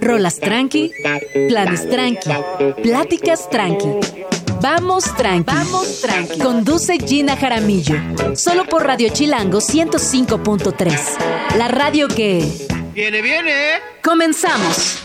Rolas tranqui, planes tranqui, pláticas tranqui. Vamos tranqui. Vamos tranqui. Conduce Gina Jaramillo. Solo por Radio Chilango 105.3. La radio que. Viene, viene. Comenzamos.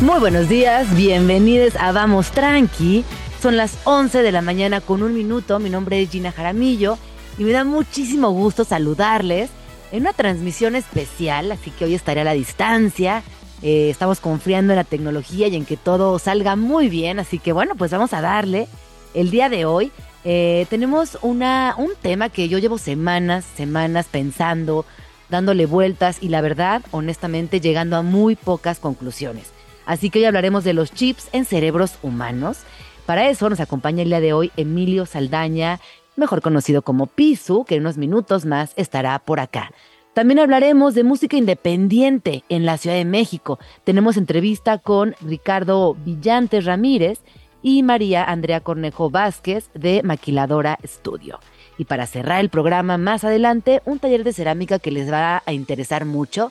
Muy buenos días, bienvenidos a Vamos Tranqui. Son las 11 de la mañana con un minuto. Mi nombre es Gina Jaramillo y me da muchísimo gusto saludarles en una transmisión especial, así que hoy estaré a la distancia. Eh, estamos confiando en la tecnología y en que todo salga muy bien, así que bueno, pues vamos a darle. El día de hoy eh, tenemos una, un tema que yo llevo semanas, semanas pensando, dándole vueltas y la verdad, honestamente, llegando a muy pocas conclusiones. Así que hoy hablaremos de los chips en cerebros humanos. Para eso nos acompaña el día de hoy Emilio Saldaña, mejor conocido como Pisu, que en unos minutos más estará por acá. También hablaremos de música independiente en la Ciudad de México. Tenemos entrevista con Ricardo Villantes Ramírez y María Andrea Cornejo Vázquez de Maquiladora Studio. Y para cerrar el programa más adelante, un taller de cerámica que les va a interesar mucho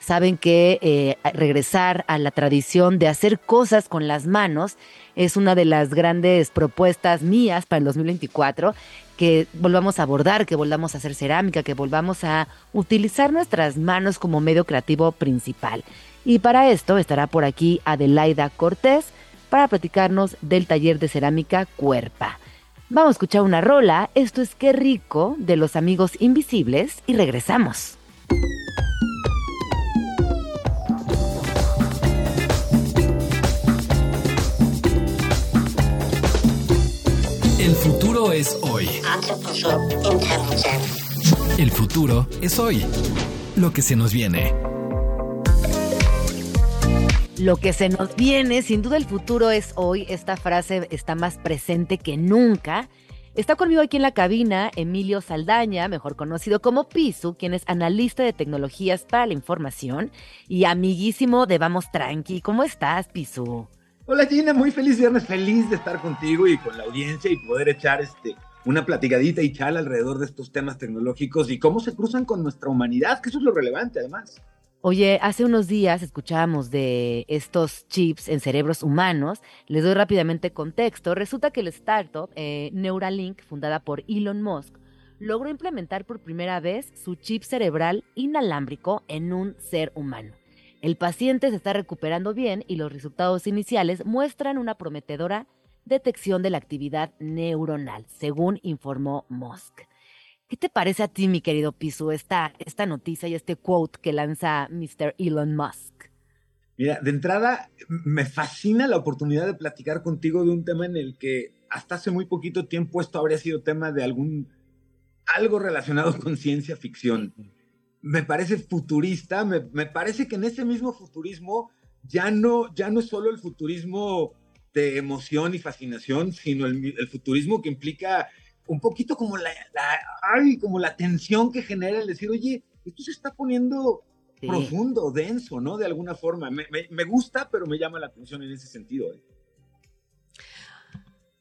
saben que eh, regresar a la tradición de hacer cosas con las manos es una de las grandes propuestas mías para el 2024, que volvamos a abordar, que volvamos a hacer cerámica, que volvamos a utilizar nuestras manos como medio creativo principal. Y para esto estará por aquí Adelaida Cortés para platicarnos del taller de cerámica Cuerpa. Vamos a escuchar una rola, esto es Qué rico de los amigos invisibles y regresamos. El futuro es hoy. El futuro es hoy. Lo que se nos viene. Lo que se nos viene, sin duda el futuro es hoy. Esta frase está más presente que nunca. Está conmigo aquí en la cabina Emilio Saldaña, mejor conocido como Pisu, quien es analista de tecnologías para la información y amiguísimo de Vamos Tranqui. ¿Cómo estás, Pisu? Hola Gina, muy feliz viernes, feliz de estar contigo y con la audiencia y poder echar este una platicadita y charla alrededor de estos temas tecnológicos y cómo se cruzan con nuestra humanidad, que eso es lo relevante además. Oye, hace unos días escuchábamos de estos chips en cerebros humanos. Les doy rápidamente contexto. Resulta que el startup eh, Neuralink, fundada por Elon Musk, logró implementar por primera vez su chip cerebral inalámbrico en un ser humano. El paciente se está recuperando bien y los resultados iniciales muestran una prometedora detección de la actividad neuronal, según informó Musk. ¿Qué te parece a ti, mi querido Pisu, esta, esta noticia y este quote que lanza Mr. Elon Musk? Mira, de entrada, me fascina la oportunidad de platicar contigo de un tema en el que hasta hace muy poquito tiempo esto habría sido tema de algún algo relacionado con ciencia ficción me parece futurista, me, parece que en ese mismo futurismo ya no, ya no es solo el futurismo de emoción y fascinación, sino el, futurismo que implica un poquito como la, como la tensión que genera el decir, oye, esto se está poniendo profundo, denso, ¿no? De alguna forma. Me, gusta, pero me llama la atención en ese sentido. ¿eh?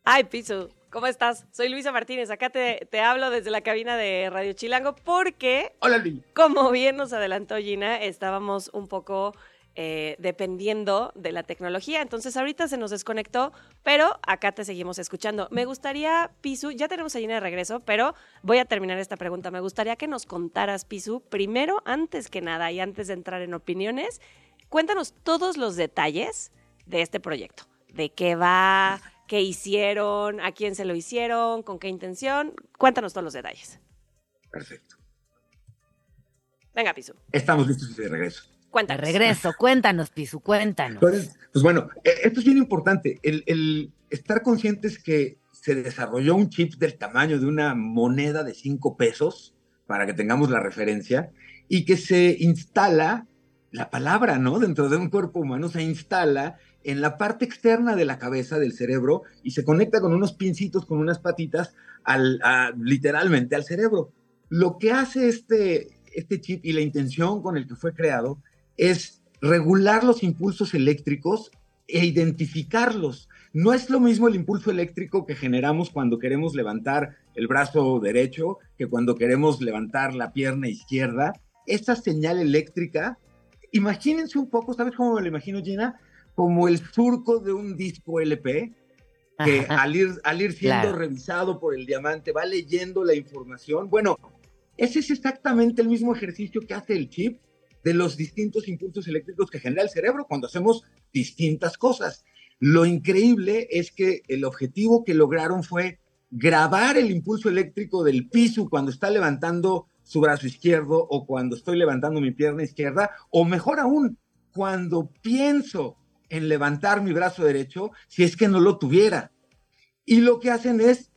Ay, Piso, ¿cómo estás? Soy Luisa Martínez, acá te, hablo desde la cabina de Radio Chilango porque, Hola, Luis. como bien nos adelantó Gina, estábamos un poco eh, dependiendo de la tecnología, entonces ahorita se nos desconectó, pero acá te seguimos escuchando. Me gustaría, Pisu, ya tenemos a Gina de regreso, pero voy a terminar esta pregunta. Me gustaría que nos contaras, Pisu, primero, antes que nada y antes de entrar en opiniones, cuéntanos todos los detalles de este proyecto, de qué va qué hicieron, a quién se lo hicieron, con qué intención. Cuéntanos todos los detalles. Perfecto. Venga, Pisu. Estamos listos de regreso. Cuéntanos. De regreso, cuéntanos, Pisu, cuéntanos. pues bueno, e, esto es bien importante. El, el estar conscientes que se desarrolló un chip del tamaño de una moneda de cinco pesos, para que tengamos la referencia, y que se instala la palabra, ¿no? Dentro de un cuerpo humano se instala en la parte externa de la cabeza del cerebro y se conecta con unos pincitos, con unas patitas, al, literalmente al cerebro. Lo que hace este, este chip y la intención con el que fue creado es regular los impulsos eléctricos e identificarlos. no es lo mismo el impulso eléctrico que generamos cuando queremos levantar el brazo derecho que cuando queremos levantar la pierna izquierda. Esta señal eléctrica, imagínense un poco, ¿sabes cómo me lo imagino, Gina? Como el surco de un disco LP, que al ir, al ir siendo revisado por el diamante va leyendo la información. Bueno, ese es exactamente el mismo ejercicio que hace el chip de los distintos impulsos eléctricos que genera el cerebro cuando hacemos distintas cosas. Lo increíble es que el objetivo que lograron fue grabar el impulso eléctrico del piso cuando está levantando su brazo izquierdo o cuando estoy levantando mi pierna izquierda, o mejor aún, cuando pienso en levantar mi brazo derecho, si es que no lo tuviera. Y lo que hacen es,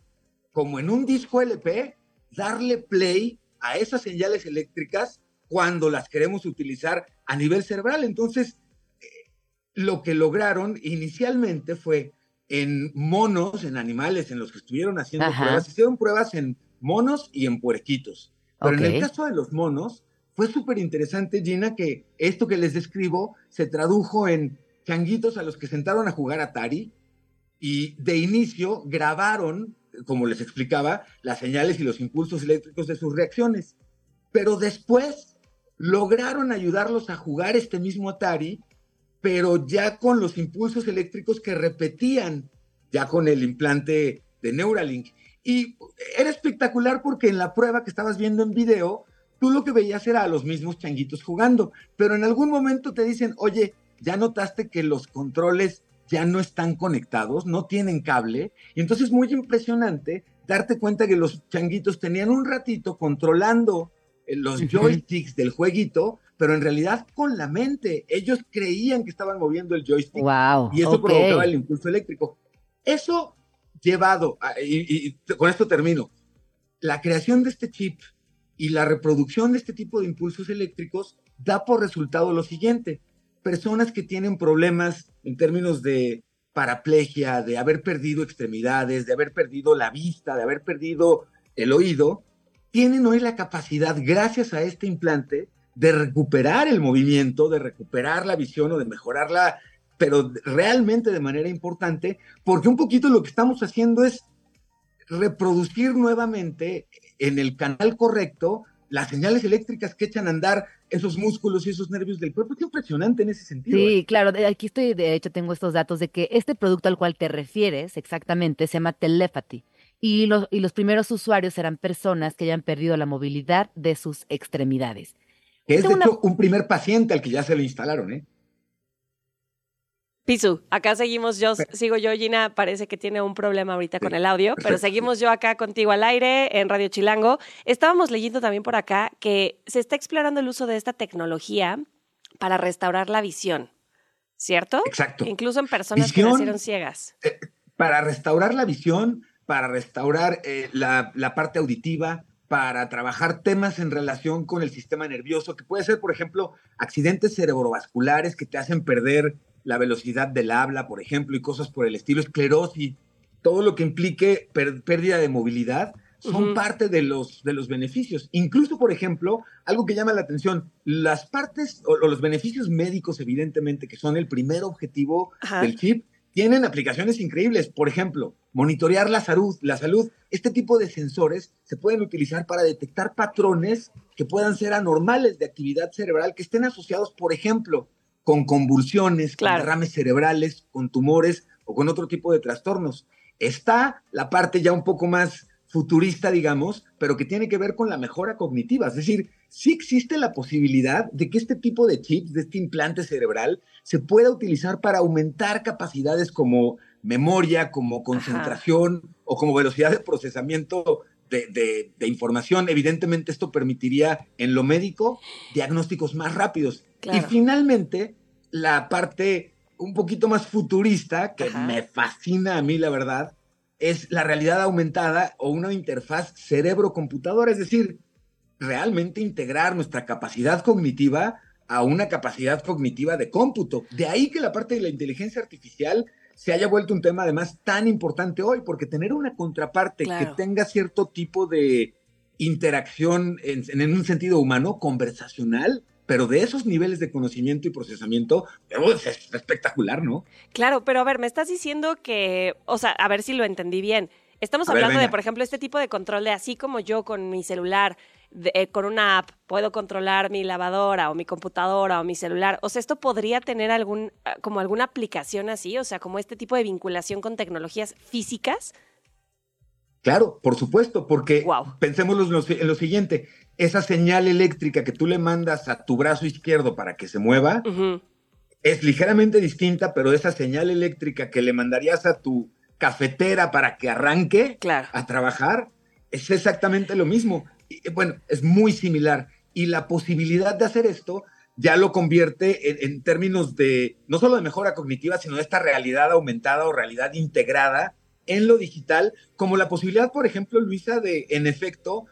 como en un disco LP, darle play a esas señales eléctricas cuando las queremos utilizar a nivel cerebral. Entonces, eh, lo que lograron inicialmente fue en monos, en animales en los que estuvieron haciendo pruebas, hicieron pruebas en monos y en puerquitos. Pero en el caso de los monos, fue súper interesante, Gina, que esto que les describo se tradujo en changuitos a los que sentaron a jugar Atari y de inicio grabaron, como les explicaba, las señales y los impulsos eléctricos de sus reacciones. Pero después lograron ayudarlos a jugar este mismo Atari, pero ya con los impulsos eléctricos que repetían, ya con el implante de Neuralink. Y era espectacular porque en la prueba que estabas viendo en video, tú lo que veías era a los mismos changuitos jugando, pero en algún momento te dicen, oye, ya notaste que los controles ya no están conectados, no tienen cable, y entonces es muy impresionante darte cuenta que los changuitos tenían un ratito controlando eh, los joysticks del jueguito, pero en realidad con la mente. Ellos creían que estaban moviendo el joystick y eso provocaba el impulso eléctrico. Eso llevado, y, y, con esto termino, la creación de este chip y la reproducción de este tipo de impulsos eléctricos da por resultado lo siguiente. Personas que tienen problemas en términos de paraplegia, de haber perdido extremidades, de haber perdido la vista, de haber perdido el oído, tienen hoy la capacidad, gracias a este implante, de recuperar el movimiento, de recuperar la visión o de mejorarla, pero realmente de manera importante, porque un poquito lo que estamos haciendo es reproducir nuevamente en el canal correcto las señales eléctricas que echan a andar esos músculos y esos nervios del cuerpo. Es impresionante en ese sentido. Sí, ¿eh? claro. Aquí estoy, de hecho, tengo estos datos de que este producto al cual te refieres exactamente se llama Telepathy y los, y los primeros usuarios eran personas que hayan perdido la movilidad de sus extremidades. es de hecho un primer paciente al que ya se lo instalaron, ¿eh? Pisu, acá seguimos yo, sigo yo, Gina, parece que tiene un problema ahorita con el audio, pero seguimos yo acá contigo al aire en Radio Chilango. Estábamos leyendo también por acá que se está explorando el uso de esta tecnología para restaurar la visión, ¿cierto? Exacto. Incluso en personas que nacieron ciegas. Eh, para restaurar la visión, para restaurar eh, la, parte auditiva, para trabajar temas en relación con el sistema nervioso, que puede ser, por ejemplo, accidentes cerebrovasculares que te hacen perder la velocidad del habla, por ejemplo, y cosas por el estilo, esclerosis, todo lo que implique pérdida de movilidad, son parte de los, de los beneficios. Incluso, por ejemplo, algo que llama la atención, las partes o, los beneficios médicos, evidentemente, que son el primer objetivo del chip, tienen aplicaciones increíbles. Por ejemplo, monitorear la salud. La salud, este tipo de sensores se pueden utilizar para detectar patrones que puedan ser anormales de actividad cerebral, que estén asociados, por ejemplo, con convulsiones, con derrames cerebrales, con tumores o con otro tipo de trastornos. Está la parte ya un poco más futurista, digamos, pero que tiene que ver con la mejora cognitiva. Es decir, sí existe la posibilidad de que este tipo de chips, de este implante cerebral, se pueda utilizar para aumentar capacidades como memoria, como concentración o como velocidad de procesamiento de, información. Evidentemente esto permitiría en lo médico diagnósticos más rápidos. Y finalmente, la parte un poquito más futurista, que me fascina a mí, la verdad, es la realidad aumentada o una interfaz cerebro-computadora, es decir, realmente integrar nuestra capacidad cognitiva a una capacidad cognitiva de cómputo. De ahí que la parte de la inteligencia artificial se haya vuelto un tema además tan importante hoy, porque tener una contraparte que tenga cierto tipo de interacción en, un sentido humano, conversacional, pero de esos niveles de conocimiento y procesamiento, pues, es espectacular, ¿no? Claro, pero a ver, me estás diciendo que, o sea, a ver si lo entendí bien. Estamos hablando de, por ejemplo, este tipo de control de así como yo con mi celular, eh, con una app, puedo controlar mi lavadora o mi computadora o mi celular. O sea, esto podría tener algún, ah, como alguna aplicación así, o sea, como este tipo de vinculación con tecnologías físicas. Claro, por supuesto, porque pensemos en lo, siguiente, esa señal eléctrica que tú le mandas a tu brazo izquierdo para que se mueva es ligeramente distinta, pero esa señal eléctrica que le mandarías a tu cafetera para que arranque a trabajar es exactamente lo mismo. bueno, es muy similar. Y la posibilidad de hacer esto ya lo convierte en, en, términos de no solo de mejora cognitiva, sino de esta realidad aumentada o realidad integrada en lo digital, como la posibilidad, por ejemplo, Luisa, de, en efecto,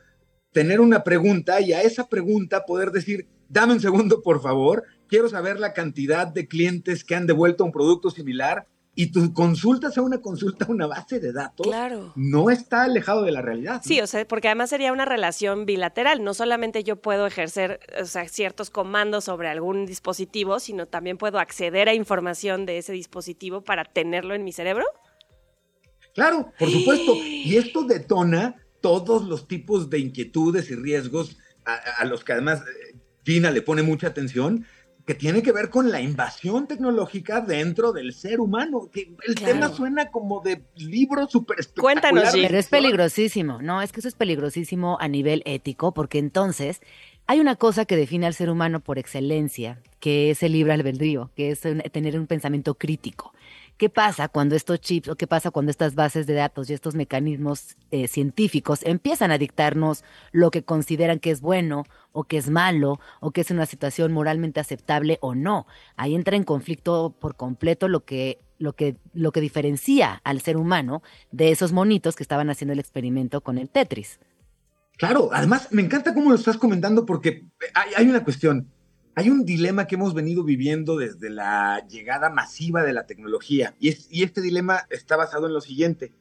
tener una pregunta y a esa pregunta poder decir, dame un segundo, por favor, quiero saber la cantidad de clientes que han devuelto un producto similar y tu consulta sea una consulta a una base de datos, claro. no está alejado de la realidad. Sí, o sea, porque además sería una relación bilateral. No solamente yo puedo ejercer ciertos comandos sobre algún dispositivo, sino también puedo acceder a información de ese dispositivo para tenerlo en mi cerebro. Claro, por supuesto. Y esto detona todos los tipos de inquietudes y riesgos a, los que además eh, Gina le pone mucha atención, que tiene que ver con la invasión tecnológica dentro del ser humano. Que el tema suena como de libro súper. Cuéntanos, Pero es peligrosísimo, ¿no? Es que eso es peligrosísimo a nivel ético, porque entonces hay una cosa que define al ser humano por excelencia, que es el libre albedrío, que es tener un pensamiento crítico. ¿Qué pasa cuando estos chips o qué pasa cuando estas bases de datos y estos mecanismos eh, científicos empiezan a dictarnos lo que consideran que es bueno o que es malo o que es una situación moralmente aceptable o no? Ahí entra en conflicto por completo lo que lo que, lo que diferencia al ser humano de esos monitos que estaban haciendo el experimento con el Tetris. Claro, además me encanta cómo lo estás comentando porque hay, hay una cuestión hay un dilema que hemos venido viviendo desde la llegada masiva de la tecnología y, este dilema está basado en lo siguiente.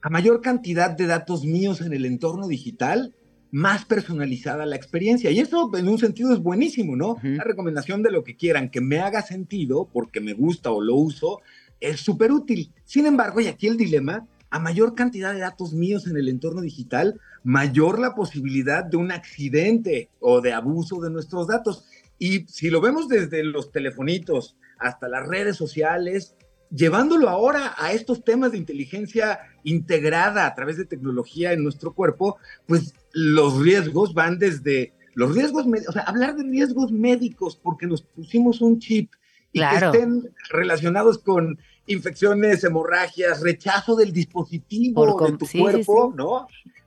A mayor cantidad de datos míos en el entorno digital, más personalizada la experiencia. Y eso en un sentido es buenísimo, ¿no? La recomendación de lo que quieran que me haga sentido porque me gusta o lo uso es súper útil. Sin embargo, y aquí el dilema, a mayor cantidad de datos míos en el entorno digital, mayor la posibilidad de un accidente o de abuso de nuestros datos. Y si lo vemos desde los telefonitos hasta las redes sociales, llevándolo ahora a estos temas de inteligencia integrada a través de tecnología en nuestro cuerpo, pues los riesgos van desde los riesgos, o sea, hablar de riesgos médicos porque nos pusimos un chip y que estén relacionados con infecciones, hemorragias, rechazo del dispositivo de tu cuerpo, ¿no?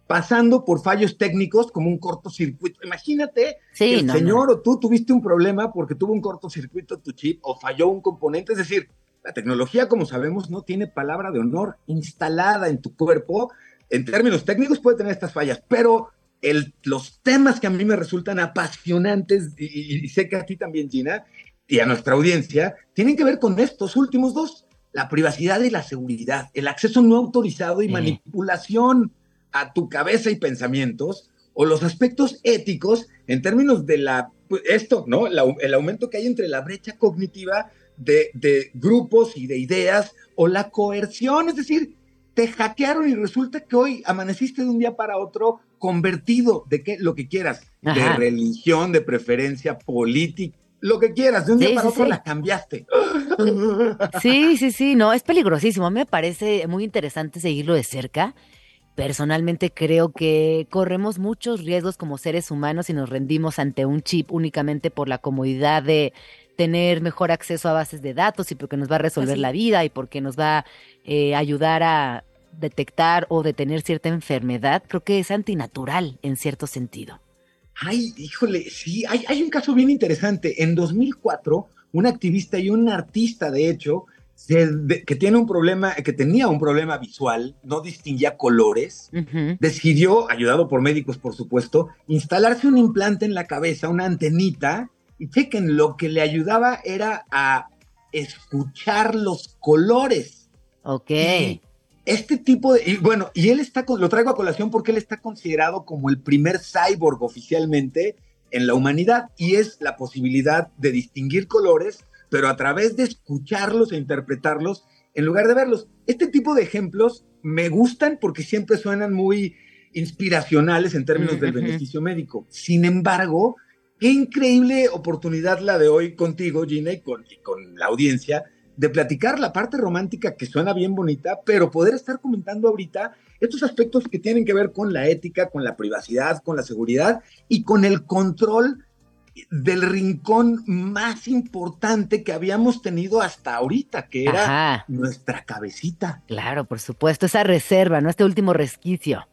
Pasando por fallos técnicos como un cortocircuito. Imagínate el señor o tú tuviste un problema porque tuvo un cortocircuito tu chip o falló un componente. Es decir, la tecnología, como sabemos, no tiene palabra de honor instalada en tu cuerpo. En términos técnicos puede tener estas fallas, pero el, los temas que a mí me resultan apasionantes, y, sé que a ti también, Gina, y a nuestra audiencia, tienen que ver con estos últimos dos, la privacidad y la seguridad, el acceso no autorizado y manipulación a tu cabeza y pensamientos o los aspectos éticos en términos de la, pues, esto, ¿no? el aumento que hay entre la brecha cognitiva de, de, grupos y de ideas o la coerción, es decir, te hackearon y resulta que hoy amaneciste de un día para otro convertido de que, lo que quieras, de religión, de preferencia política, lo que quieras, de un día para otro la cambiaste. Sí, sí, sí, no, es peligrosísimo. Me parece muy interesante seguirlo de cerca Personalmente creo que corremos muchos riesgos como seres humanos si nos rendimos ante un chip únicamente por la comodidad de tener mejor acceso a bases de datos y porque nos va a resolver la vida y porque nos va a eh, ayudar a detectar o detener cierta enfermedad. Creo que es antinatural en cierto sentido. Ay, híjole, sí, hay, hay un caso bien interesante. En 2004, un activista y un artista, de hecho, que tiene un problema, que tenía un problema visual, no distinguía colores, decidió, ayudado por médicos por supuesto, instalarse un implante en la cabeza, una antenita, y chequen, lo que le ayudaba era a escuchar los colores. Ok. este tipo de, y bueno, y él está, lo traigo a colación porque él está considerado como el primer cyborg oficialmente en la humanidad y es la posibilidad de distinguir colores, pero a través de escucharlos e interpretarlos en lugar de verlos. Este tipo de ejemplos me gustan porque siempre suenan muy inspiracionales en términos del beneficio médico. Sin embargo, qué increíble oportunidad la de hoy contigo, Gina, y con, y con la audiencia, de platicar la parte romántica que suena bien bonita, pero poder estar comentando ahorita estos aspectos que tienen que ver con la ética, con la privacidad, con la seguridad y con el control del rincón más importante que habíamos tenido hasta ahorita, que era nuestra cabecita. Claro, por supuesto, esa reserva, ¿no? Este último resquicio.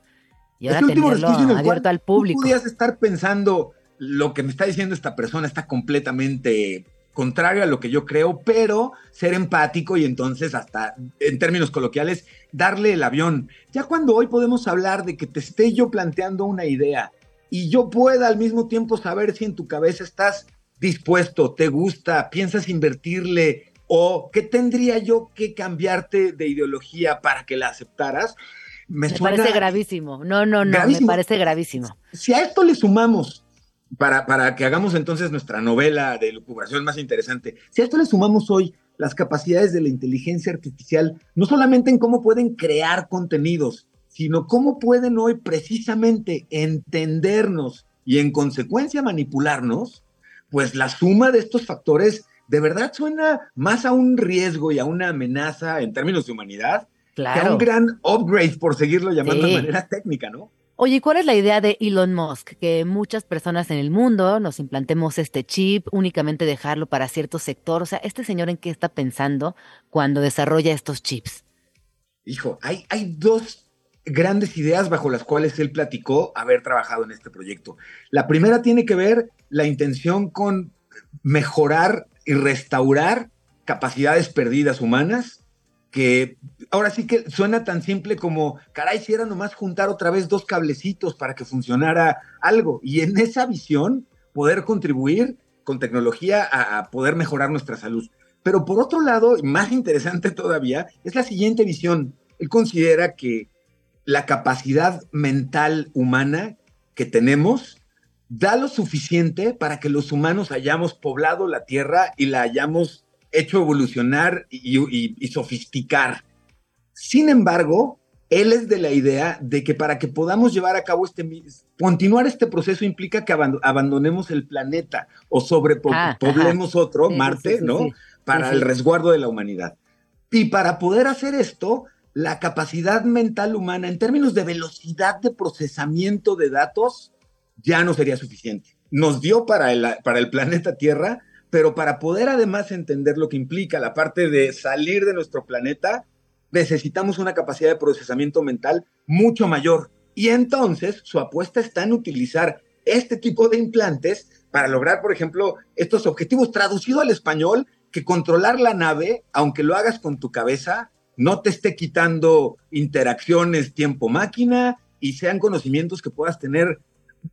Y ahora este último resquicio abierto al público. Tú podías estar pensando, lo que me está diciendo esta persona está completamente contrario a lo que yo creo, pero ser empático y entonces hasta en términos coloquiales darle el avión. Ya cuando hoy podemos hablar de que te esté yo planteando una idea y yo pueda al mismo tiempo saber si en tu cabeza estás dispuesto, te gusta, piensas invertirle o qué tendría yo que cambiarte de ideología para que la aceptaras. Me, parece gravísimo. No, no, no, me parece gravísimo. Si a esto le sumamos para, para que hagamos entonces nuestra novela de lucubración más interesante, si a esto le sumamos hoy las capacidades de la inteligencia artificial, no solamente en cómo pueden crear contenidos, sino cómo pueden hoy precisamente entendernos y en consecuencia manipularnos, pues la suma de estos factores de verdad suena más a un riesgo y a una amenaza en términos de humanidad que a un gran upgrade, por seguirlo llamando de manera técnica, ¿no? Oye, ¿cuál es la idea de Elon Musk? Que muchas personas en el mundo nos implantemos este chip, únicamente dejarlo para cierto sector. O sea, ¿este señor en qué está pensando cuando desarrolla estos chips? Hijo, hay, hay dos grandes ideas bajo las cuales él platicó haber trabajado en este proyecto. La primera tiene que ver la intención con mejorar y restaurar capacidades perdidas humanas que ahora sí que suena tan simple como, caray, si era nomás juntar otra vez dos cablecitos para que funcionara algo. Y en esa visión, poder contribuir con tecnología a, poder mejorar nuestra salud. Pero por otro lado, más interesante todavía, es la siguiente visión. Él considera que la capacidad mental humana que tenemos da lo suficiente para que los humanos hayamos poblado la Tierra y la hayamos hecho evolucionar y, sofisticar. Sin embargo, él es de la idea de que para que podamos llevar a cabo este continuar este proceso implica que abandonemos el planeta o sobrepoblemos ah, otro, Marte, ¿no? Para el resguardo de la humanidad. Y para poder hacer esto, la capacidad mental humana en términos de velocidad de procesamiento de datos ya no sería suficiente. Nos dio para el, para el planeta Tierra pero para poder además entender lo que implica la parte de salir de nuestro planeta, necesitamos una capacidad de procesamiento mental mucho mayor. Y entonces su apuesta está en utilizar este tipo de implantes para lograr, por ejemplo, estos objetivos traducido al español, que controlar la nave, aunque lo hagas con tu cabeza, no te esté quitando interacciones tiempo-máquina y sean conocimientos que puedas tener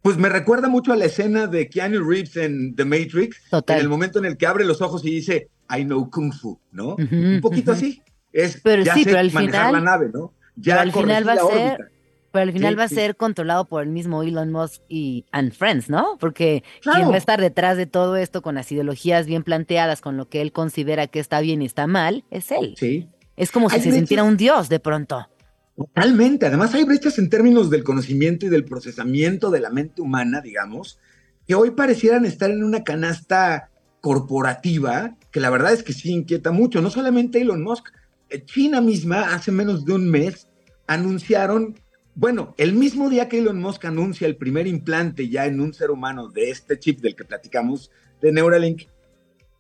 pues me recuerda mucho a la escena de Keanu Reeves en The Matrix, en el momento en el que abre los ojos y dice, I know Kung Fu, ¿no? Un poquito así. Es, pero ya sí, sé pero al manejar final, la nave, ¿no? Ya al final va a ser, pero al final va a ser controlado por el mismo Elon Musk y and Friends, ¿no? Porque quien va a estar detrás de todo esto con las ideologías bien planteadas, con lo que él considera que está bien y está mal, es él. Sí. Es como si se sintiera un dios de pronto. Totalmente. Además hay brechas en términos del conocimiento y del procesamiento de la mente humana, digamos, que hoy parecieran estar en una canasta corporativa, que la verdad es que sí inquieta mucho. No solamente Elon Musk, eh, China misma hace menos de un mes anunciaron, bueno, el mismo día que Elon Musk anuncia el primer implante ya en un ser humano de este chip del que platicamos, de Neuralink,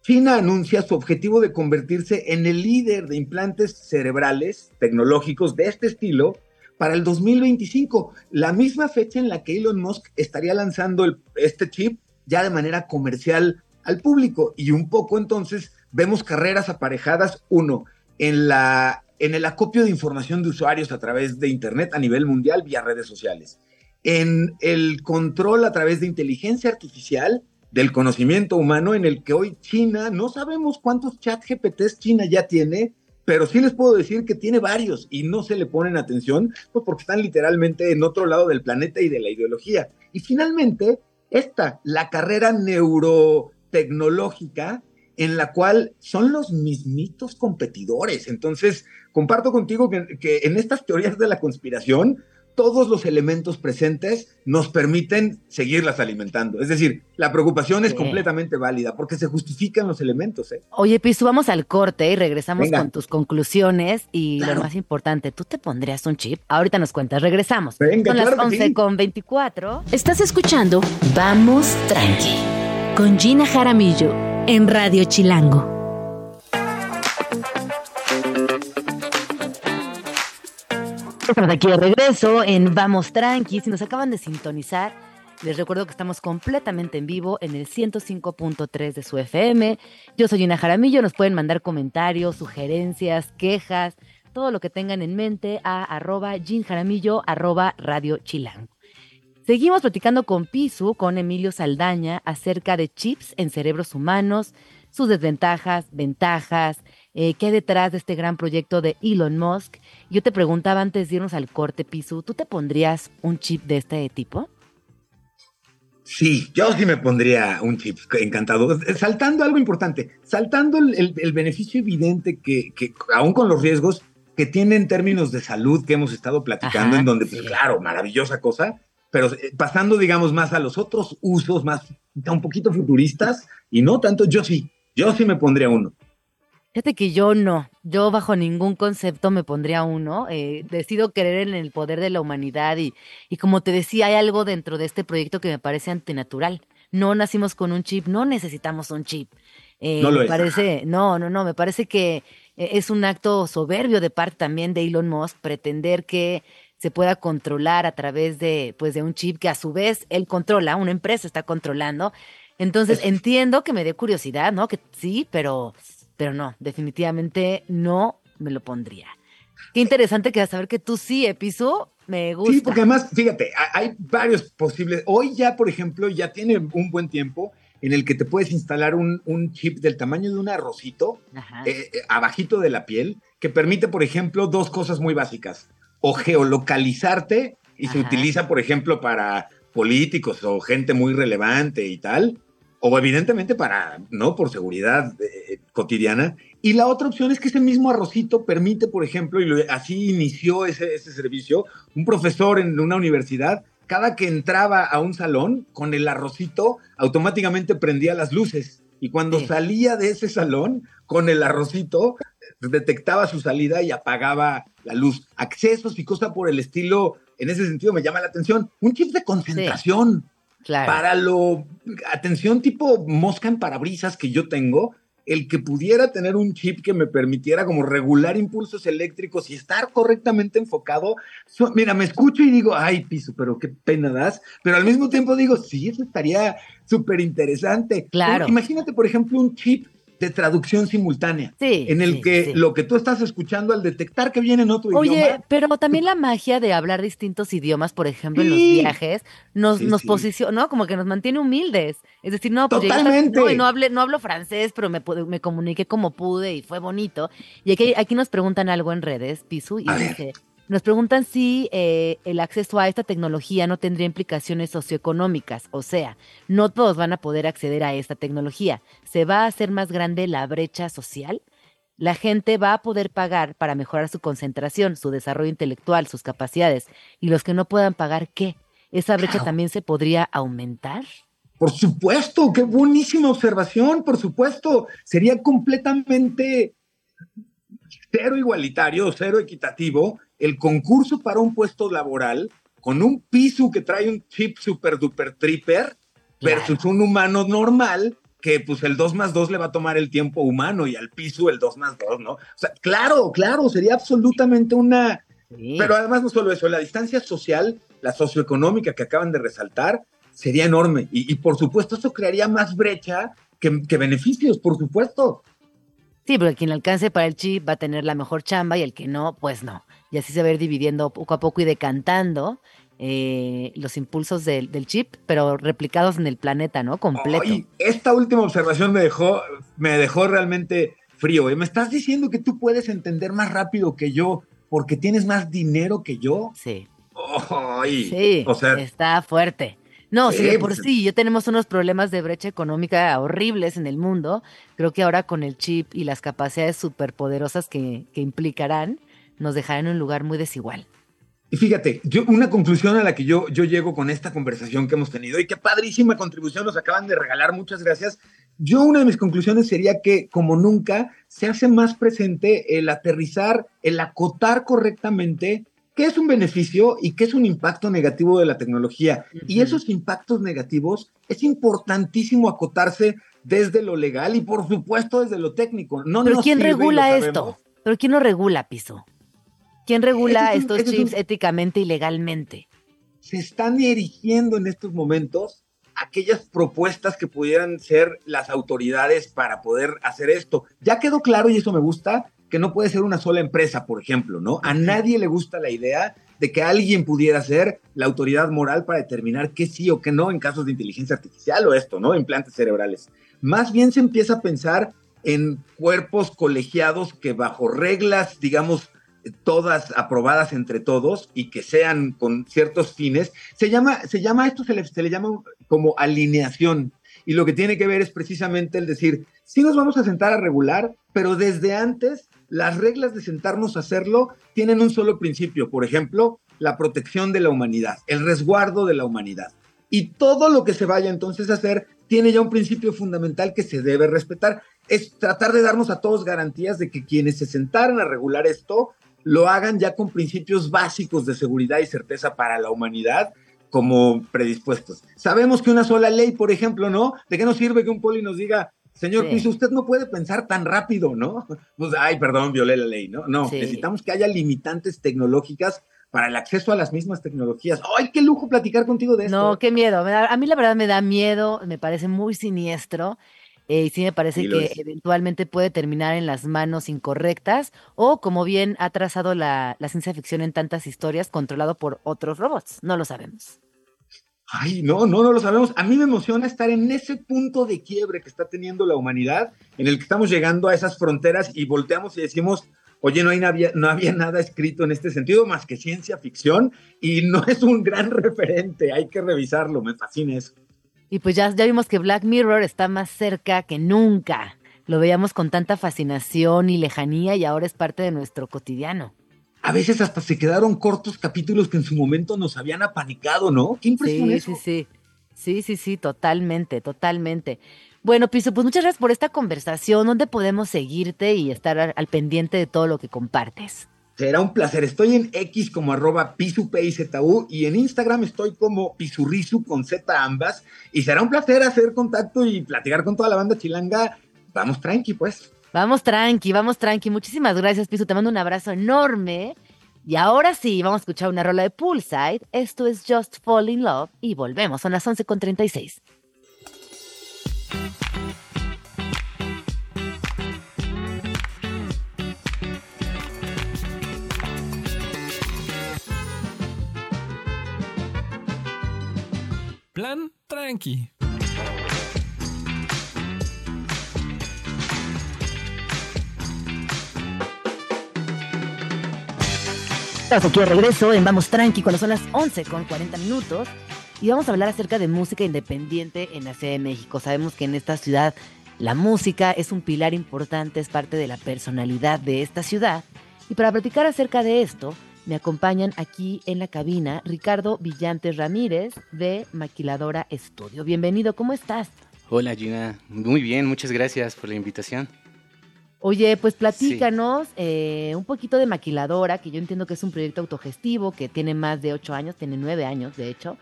China anuncia su objetivo de convertirse en el líder de implantes cerebrales tecnológicos de este estilo para el 2025, la misma fecha en la que Elon Musk estaría lanzando este chip ya de manera comercial al público. Y un poco entonces vemos carreras aparejadas, uno, en, la, en el acopio de información de usuarios a través de Internet a nivel mundial vía redes sociales, en el control a través de inteligencia artificial del conocimiento humano en el que hoy China, no sabemos cuántos chat GPTs China ya tiene, pero sí les puedo decir que tiene varios y no se le ponen atención, pues porque están literalmente en otro lado del planeta y de la ideología. Y finalmente, esta, la carrera neurotecnológica en la cual son los mismitos competidores. Entonces, comparto contigo que, que en estas teorías de la conspiración, todos los elementos presentes nos permiten seguirlas alimentando. Es decir, la preocupación es Sí. completamente válida porque se justifican los elementos. ¿eh? Oye, Pisu, vamos al corte y regresamos Venga. con tus conclusiones y Claro. lo más importante, ¿tú te pondrías un chip? Ahorita nos cuentas, regresamos. Venga, Son las claro que 11 sí. con 24. Estás escuchando Vamos Tranqui con Gina Jaramillo en Radio Chilango. Estamos aquí de regreso en Vamos Tranqui. Si nos acaban de sintonizar, les recuerdo que estamos completamente en vivo en el 105.3 de su FM. Yo soy Gina Jaramillo. Nos pueden mandar comentarios, sugerencias, quejas, todo lo que tengan en mente a arroba Gin Jaramillo, arroba Radio Chilango. Seguimos platicando con Pisu, con Emilio Saldaña, acerca de chips en cerebros humanos, sus desventajas, ventajas, eh, qué hay detrás de este gran proyecto de Elon Musk. Yo te preguntaba antes de irnos al corte, Pisu, ¿tú te pondrías un chip de este tipo? Sí, yo sí me pondría un chip encantado. Saltando algo importante, saltando el, el- el beneficio evidente que, que, aún con los riesgos que tiene en términos de salud que hemos estado platicando, Ajá, en donde, pues, claro, maravillosa cosa, pero eh, pasando, digamos, más a los otros usos, más un poquito futuristas, y no tanto, yo sí, yo sí me pondría uno. Fíjate que yo no, yo bajo ningún concepto me pondría uno. eh, decido creer en el poder de la humanidad y, y como te decía, hay algo dentro de este proyecto que me parece antinatural. No nacimos con un chip, no necesitamos un chip. Eh, No lo me es, parece, no, no, no, me parece que eh, es un acto soberbio de parte también de Elon Musk pretender que se pueda controlar a través de, pues, de un chip que a su vez él controla, una empresa está controlando. Entonces Es- entiendo que me dé curiosidad, ¿no? Que sí, pero, pero no, definitivamente no me lo pondría. Qué interesante que saber que tú sí, Episo, me gusta. Sí, porque además, fíjate, ha- hay varios posibles. Hoy ya, por ejemplo, ya tiene un buen tiempo en el que te puedes instalar un, un chip del tamaño de un arrocito eh, eh, abajito de la piel que permite, por ejemplo, dos cosas muy básicas. O geolocalizarte y se utiliza, por ejemplo, para políticos o gente muy relevante y tal. O evidentemente para, ¿no? Por seguridad eh, cotidiana. Y la otra opción es que ese mismo arrocito permite, por ejemplo, y lo- así inició ese, ese servicio, un profesor en una universidad, cada que entraba a un salón, con el arrocito, automáticamente prendía las luces. Y cuando Sí. salía de ese salón, con el arrocito, detectaba su salida y apagaba la luz. Accesos y cosas por el estilo, en ese sentido me llama la atención. Un chip de concentración claro. para lo, atención tipo mosca en parabrisas que yo tengo, el que pudiera tener un chip que me permitiera como regular impulsos eléctricos y estar correctamente enfocado. Mira, me escucho y digo, ay, piso, pero qué pena das. Pero al mismo tiempo digo, sí, eso estaría súper interesante. Claro. Imagínate, por ejemplo, un chip de traducción simultánea. Sí, En el sí, que sí. lo que tú estás escuchando al detectar que viene en otro Oye, idioma. pero también la magia de hablar distintos idiomas, por ejemplo, en los viajes, nos, nos posiciona, ¿no? Como que nos mantiene humildes. Es decir, no, pues llegué Totalmente. no, hablé, no hablo francés, pero me, me comuniqué como pude y fue bonito. Y aquí, aquí nos preguntan algo en redes, Pisu, y A ver. Nos preguntan si eh, el acceso a esta tecnología no tendría implicaciones socioeconómicas, o sea, no todos van a poder acceder a esta tecnología. ¿Se va a hacer más grande la brecha social? La gente va a poder pagar para mejorar su concentración, su desarrollo intelectual, sus capacidades. Y los que no puedan pagar, ¿qué? ¿Esa brecha Claro. también se podría aumentar? Por supuesto, qué buenísima observación, por supuesto. Sería completamente cero igualitario, cero equitativo el concurso para un puesto laboral con un piso que trae un chip super duper tripper versus un humano normal que pues el 2 más 2 le va a tomar el tiempo humano y al piso el 2 más 2, ¿no? O sea, claro, claro, sería absolutamente una... Sí. Pero además no solo eso, la distancia social, la socioeconómica que acaban de resaltar, sería enorme. Y, y por supuesto eso crearía más brecha que, que beneficios, por supuesto. Sí, porque quien alcance para el chip va a tener la mejor chamba y el que no, pues no. Y así se va a ir dividiendo poco a poco y decantando eh, los impulsos del, del chip, pero replicados en el planeta, ¿no? Completo. Ay, esta última observación me dejó, me dejó realmente frío. Me estás diciendo que tú puedes entender más rápido que yo porque tienes más dinero que yo. Sí. Ay, Sí, o sea, está fuerte. No, Sí, sí, de por pues- sí, ya tenemos unos problemas de brecha económica horribles en el mundo. Creo que ahora con el chip y las capacidades superpoderosas que, que implicarán, nos dejarán en un lugar muy desigual. Y fíjate, yo, una conclusión a la que yo, yo llego con esta conversación que hemos tenido, y qué padrísima contribución nos acaban de regalar, muchas gracias. Yo una de mis conclusiones sería que, como nunca, se hace más presente el aterrizar, el acotar correctamente qué es un beneficio y qué es un impacto negativo de la tecnología. Y esos impactos negativos es importantísimo acotarse desde lo legal y, por supuesto, desde lo técnico. No Pero ¿quién regula esto? ¿Pero quién lo regula, Piso? ¿Quién regula Ese es un- estos es chips un- éticamente y legalmente? se están erigiendo en estos momentos aquellas propuestas que pudieran ser las autoridades para poder hacer esto. Ya quedó claro, y eso me gusta, que no puede ser una sola empresa, por ejemplo, ¿no? A nadie le gusta la idea de que alguien pudiera ser la autoridad moral para determinar qué sí o qué no en casos de inteligencia artificial o esto, ¿no? Implantes cerebrales. Más bien se empieza a pensar en cuerpos colegiados que bajo reglas, digamos, todas aprobadas entre todos y que sean con ciertos fines, se llama, se llama esto, se le, se le llama como alineación. Y lo que tiene que ver es precisamente el decir, sí nos vamos a sentar a regular, pero desde antes las reglas de sentarnos a hacerlo tienen un solo principio. Por ejemplo, la protección de la humanidad, el resguardo de la humanidad. Y todo lo que se vaya entonces a hacer tiene ya un principio fundamental que se debe respetar. Es tratar de darnos a todos garantías de que quienes se sentaran a regular esto lo hagan ya con principios básicos de seguridad y certeza para la humanidad como predispuestos. Sabemos que una sola ley, por ejemplo, ¿no? ¿De qué nos sirve que un poli nos diga, señor Sí. Piso, usted no puede pensar tan rápido, ¿no? Pues, ay, perdón, violé la ley, ¿no? No, Sí. necesitamos que haya limitantes tecnológicas para el acceso a las mismas tecnologías. ¡Ay, qué lujo platicar contigo de esto! No, qué miedo. a mí la verdad me da miedo, me parece muy siniestro. eh, y sí me parece Sí que es. eventualmente puede terminar en las manos incorrectas o como bien ha trazado la, la ciencia ficción en tantas historias, controlado por otros robots. No lo sabemos. Ay, no, no, no lo sabemos. A mí me emociona estar en ese punto de quiebre que está teniendo la humanidad, en el que estamos llegando a esas fronteras y volteamos y decimos, oye, no, hay navia- no había nada escrito en este sentido más que ciencia ficción y no es un gran referente, hay que revisarlo, me fascina eso. Y pues ya, ya vimos que Black Mirror está más cerca que nunca. Lo veíamos con tanta fascinación y lejanía y ahora es parte de nuestro cotidiano. A veces hasta se quedaron cortos capítulos que en su momento nos habían apanicado, ¿no? Qué impresión Sí, eso. sí, sí. Sí, sí, sí, totalmente, totalmente. Bueno, Piso, pues muchas gracias por esta conversación. ¿Dónde podemos seguirte y estar al, pendiente de todo lo que compartes? Será un placer. Estoy en X como arroba PisuPIZU y en Instagram estoy como Pisurrizu con Z ambas. Y será un placer hacer contacto y platicar con toda la banda chilanga. Vamos tranqui, pues. Vamos tranqui, vamos tranqui. Muchísimas gracias, Piso. Te mando un abrazo enorme. Y ahora sí, vamos a escuchar una rola de Poolside. Esto es Just Fall in Love y volvemos. Son las 11.36. Plan tranqui. Aquí de regreso en Vamos Tranqui cuando son las 11 con 40 minutos y vamos a hablar acerca de música independiente en la Ciudad de México. Sabemos que en esta ciudad la música es un pilar importante, es parte de la personalidad de esta ciudad. Y para platicar acerca de esto, me acompañan aquí en la cabina Ricardo Villantes Ramírez de Maquiladora Estudio. Bienvenido, ¿cómo estás? Hola Gina, muy bien, muchas gracias por la invitación. Oye, pues platícanos eh, un poquito de Maquiladora, que yo entiendo que es un proyecto autogestivo que tiene más de ocho años, tiene nueve años de hecho,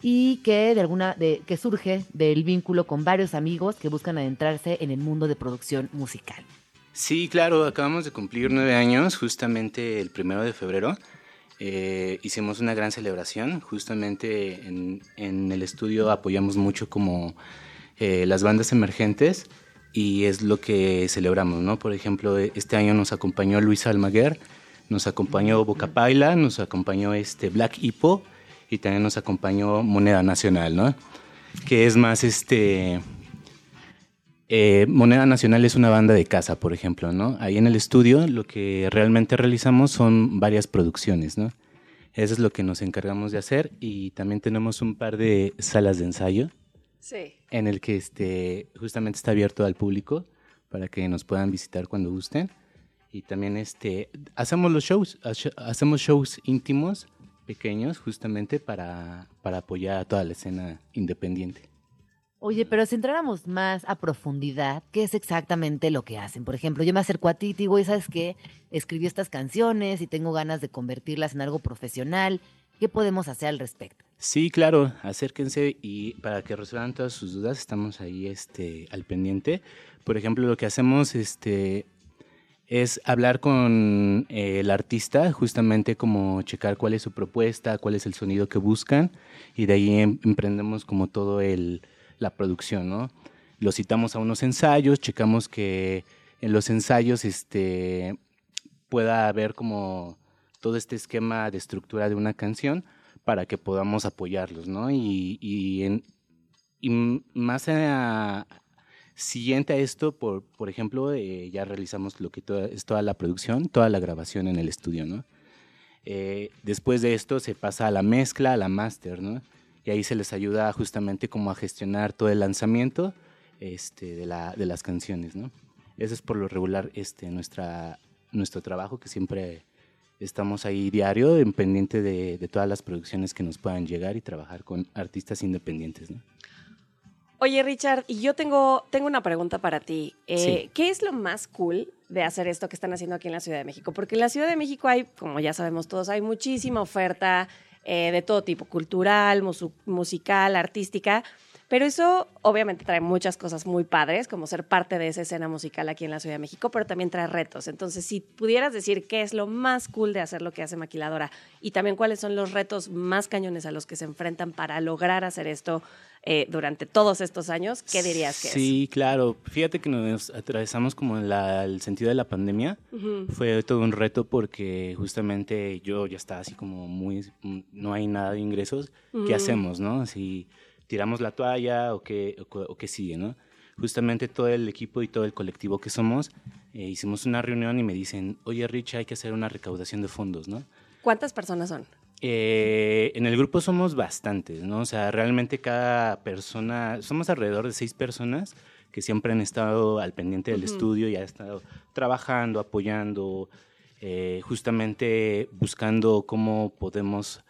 y que de alguna, de, que surge del vínculo con varios amigos que buscan adentrarse en el mundo de producción musical. Sí, claro, acabamos de cumplir nueve años, justamente el primero de febrero. Eh, hicimos una gran celebración, justamente en, en el estudio apoyamos mucho como eh, las bandas emergentes y es lo que celebramos, ¿no? Por ejemplo, e- este año nos acompañó Luis Almaguer, nos acompañó Boca Paila, nos acompañó este Black Hippo y también nos acompañó Moneda Nacional, ¿no? Que es más este... eh, Moneda Nacional es una banda de casa, por ejemplo, ¿no? Ahí en el estudio lo que realmente realizamos son varias producciones, ¿no? Eso es lo que nos encargamos de hacer y también tenemos un par de salas de ensayo Sí. en el que este, justamente está abierto al público para que nos puedan visitar cuando gusten. Y también este, hacemos los shows, hace- hacemos shows íntimos, pequeños, justamente para, para apoyar a toda la escena independiente. Oye, pero si entráramos más a profundidad, ¿qué es exactamente lo que hacen? Por ejemplo, yo me acerco a ti y digo, "Oye, ¿sabes qué? Escribí estas canciones y tengo ganas de convertirlas en algo profesional. ¿Qué podemos hacer al respecto? Sí, claro, acérquense y para que resuelvan todas sus dudas estamos ahí este, al pendiente. Por ejemplo, lo que hacemos este, es hablar con eh, el artista, justamente como checar cuál es su propuesta, cuál es el sonido que buscan y de ahí em- emprendemos como todo el, la producción, ¿no? Lo citamos a unos ensayos, checamos que en los ensayos este, pueda haber como todo este esquema de estructura de una canción para que podamos apoyarlos, ¿no? Y, y, en- y más a- siguiente a esto, por, por ejemplo, eh, ya realizamos lo que es toda la producción, toda la grabación en el estudio, ¿no? Eh, después de esto se pasa a la mezcla, a la máster, ¿no? Y ahí se les ayuda justamente como a gestionar todo el lanzamiento este, de, la, de las canciones, ¿no? Ese es por lo regular este, nuestra, nuestro trabajo, que siempre estamos ahí diario, en pendiente de, de todas las producciones que nos puedan llegar y trabajar con artistas independientes, ¿no? Oye, Richard, y yo tengo, tengo una pregunta para ti. Eh, Sí. ¿Qué es lo más cool de hacer esto que están haciendo aquí en la Ciudad de México? Porque en la Ciudad de México hay, como ya sabemos todos, hay muchísima oferta eh, de todo tipo, cultural, musical, artística. Pero eso obviamente trae muchas cosas muy padres, como ser parte de esa escena musical aquí en la Ciudad de México, pero también trae retos. Entonces, si pudieras decir qué es lo más cool de hacer lo que hace Maquiladora y también cuáles son los retos más cañones a los que se enfrentan para lograr hacer esto eh, durante todos estos años, ¿qué dirías que Sí, claro. Fíjate que nos atravesamos como en la- el sentido de la pandemia. es? Fue todo un reto porque justamente yo ya estaba así como muy, no hay nada de ingresos. ¿Qué hacemos, no? Si tiramos la toalla o qué, o, o qué sigue, ¿no? Justamente todo el equipo y todo el colectivo que somos, eh, hicimos una reunión y me dicen, oye Rich, hay que hacer una recaudación de fondos, ¿no? ¿Cuántas personas son? Eh, en el grupo somos bastantes, ¿no? O sea, realmente cada persona, somos alrededor de seis personas que siempre han estado al pendiente del Ujú. estudio y han estado trabajando, apoyando, eh, justamente buscando cómo podemos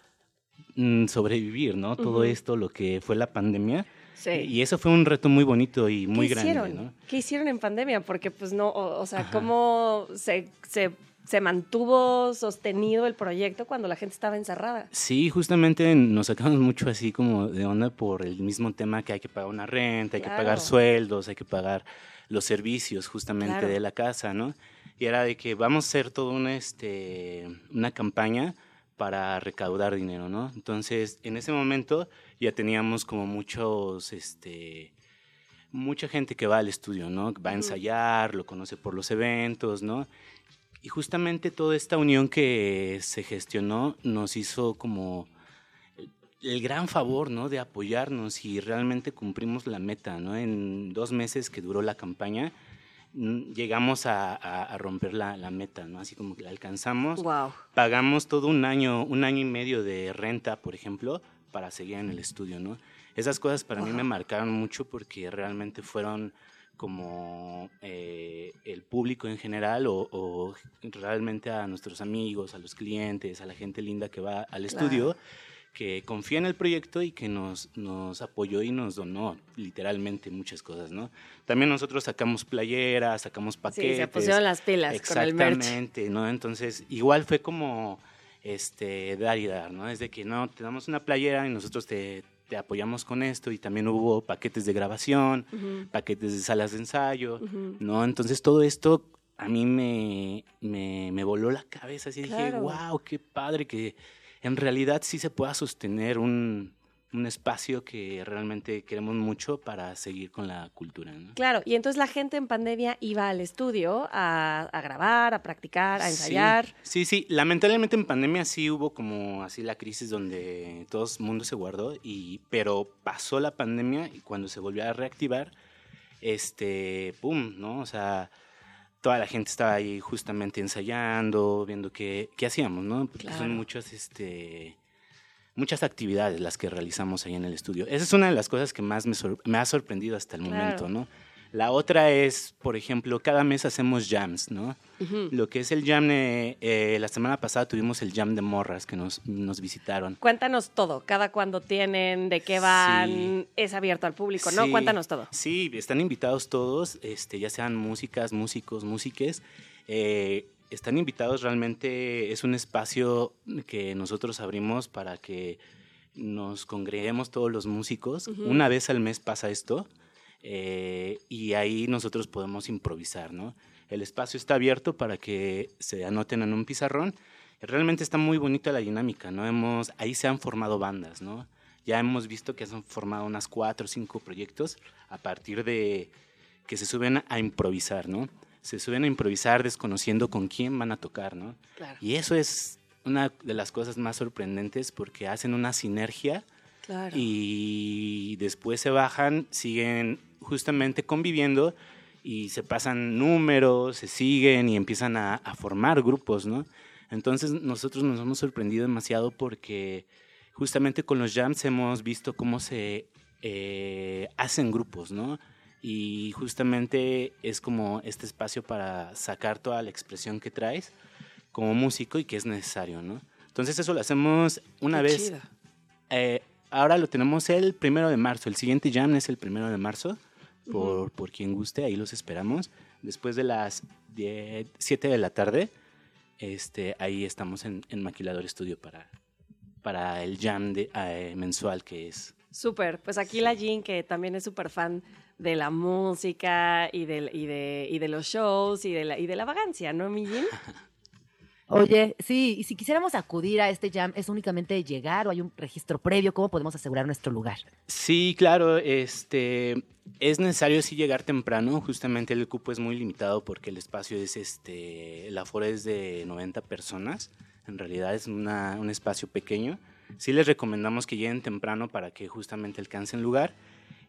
mm, sobrevivir, ¿no? Todo esto, lo que fue la pandemia. Sí. Y eso fue un reto muy bonito y muy ¿Qué grande, hicieron? ¿no? ¿Qué hicieron en pandemia? Porque, pues, no, o, o sea, Ajá. ¿cómo se, se, se mantuvo sostenido el proyecto cuando la gente estaba encerrada? Sí, justamente nos sacamos mucho así como de onda por el mismo tema que hay que pagar una renta, hay que pagar sueldos, hay que pagar los servicios justamente Claro. de la casa, ¿no? Y era de que vamos a hacer toda una, este, una campaña para recaudar dinero, ¿no? Entonces, en ese momento ya teníamos como muchos, este, mucha gente que va al estudio, ¿no? Va a ensayar, lo conoce por los eventos, ¿no? Y justamente toda esta unión que se gestionó nos hizo como el- gran favor, ¿no? De apoyarnos y realmente cumplimos la meta, ¿no? En dos meses que duró la campaña, llegamos a, a- a romper la, la meta, ¿no? Así como que la alcanzamos. Wow. Pagamos todo un año, un año y medio de renta, por ejemplo, para seguir en el estudio, ¿no? Esas cosas para mí me marcaron mucho porque realmente fueron como eh, el público en general o, o realmente a nuestros amigos, a los clientes, a la gente linda que va al estudio, que confía en el proyecto y que nos, nos apoyó y nos donó literalmente muchas cosas, ¿no? También nosotros sacamos playeras, sacamos Sí, paquetes. se pusieron las pilas con el merch. Exactamente, ¿no? Entonces, igual fue como este dar y dar, ¿no? Es de que no, te damos una playera y nosotros te, te apoyamos con esto y también hubo paquetes de grabación, paquetes de salas de ensayo. ¿no? Entonces todo esto a mí me, me, me voló la cabeza, así dije, wow, qué padre que en realidad sí se pueda sostener un, un espacio que realmente queremos mucho para seguir con la cultura, ¿no? Claro, y entonces la gente en pandemia iba al estudio a, a grabar, a practicar, a Sí, ensayar. Sí, sí, Lamentablemente en pandemia sí hubo como así la crisis donde todo el mundo se guardó, y, pero pasó la pandemia y cuando se volvió a reactivar, este, pum, ¿no? O sea, toda la gente estaba ahí justamente ensayando, viendo qué, qué hacíamos, ¿no? Porque Claro. son muchas, este, muchas actividades las que realizamos ahí en el estudio. Esa es una de las cosas que más me, me ha sorprendido hasta el Claro. momento, ¿no? La otra es, por ejemplo, cada mes hacemos jams, ¿no? Lo que es el jam, eh, eh, la semana pasada tuvimos el jam de morras que nos, nos visitaron. Cuéntanos todo, cada cuándo tienen, de qué van, es abierto al público, ¿no? Cuéntanos todo. Sí, están invitados todos, este, ya sean músicas, músicos, músiques. eh, están invitados realmente, es un espacio que nosotros abrimos para que nos congreguemos todos los músicos. Una vez al mes pasa esto eh, y ahí nosotros podemos improvisar, ¿no? El espacio está abierto para que se anoten en un pizarrón. Realmente está muy bonita la dinámica, ¿no? Hemos, ahí se han formado bandas, ¿no? Ya hemos visto que se han formado unas cuatro o cinco proyectos a partir de que se suben a improvisar, ¿no? Se suben a improvisar desconociendo con quién van a tocar, ¿no? Claro. Y eso es una de las cosas más sorprendentes porque hacen una sinergia Claro. y después se bajan, siguen justamente conviviendo y se pasan números, se siguen y empiezan a, a formar grupos, ¿no? Entonces nosotros nos hemos sorprendido demasiado porque justamente con los jams hemos visto cómo se eh, hacen grupos, ¿no? Y justamente es como este espacio para sacar toda la expresión que traes como músico y que es necesario, ¿no? Entonces eso lo hacemos una Qué vez eh, ahora lo tenemos el primero de marzo. El siguiente jam es el primero de marzo. Por, por quien guste, ahí los esperamos. Después de las 7 de la tarde, este, ahí estamos en, en Maquilador Estudio para, para el jam de, eh, mensual que es. Súper, pues aquí la Jean, que también es súper fan de la música y, del, y, de, y de los shows y de la, y de la vagancia, ¿no, mi Jean? Oye, sí, y si quisiéramos acudir a este jam, ¿es únicamente llegar o hay un registro previo? ¿Cómo podemos asegurar nuestro lugar? Sí, claro, este es necesario sí llegar temprano, justamente el cupo es muy limitado porque el espacio es este el aforo es de 90 personas, en realidad es una- un espacio pequeño. Sí les recomendamos que lleguen temprano para que justamente alcancen lugar.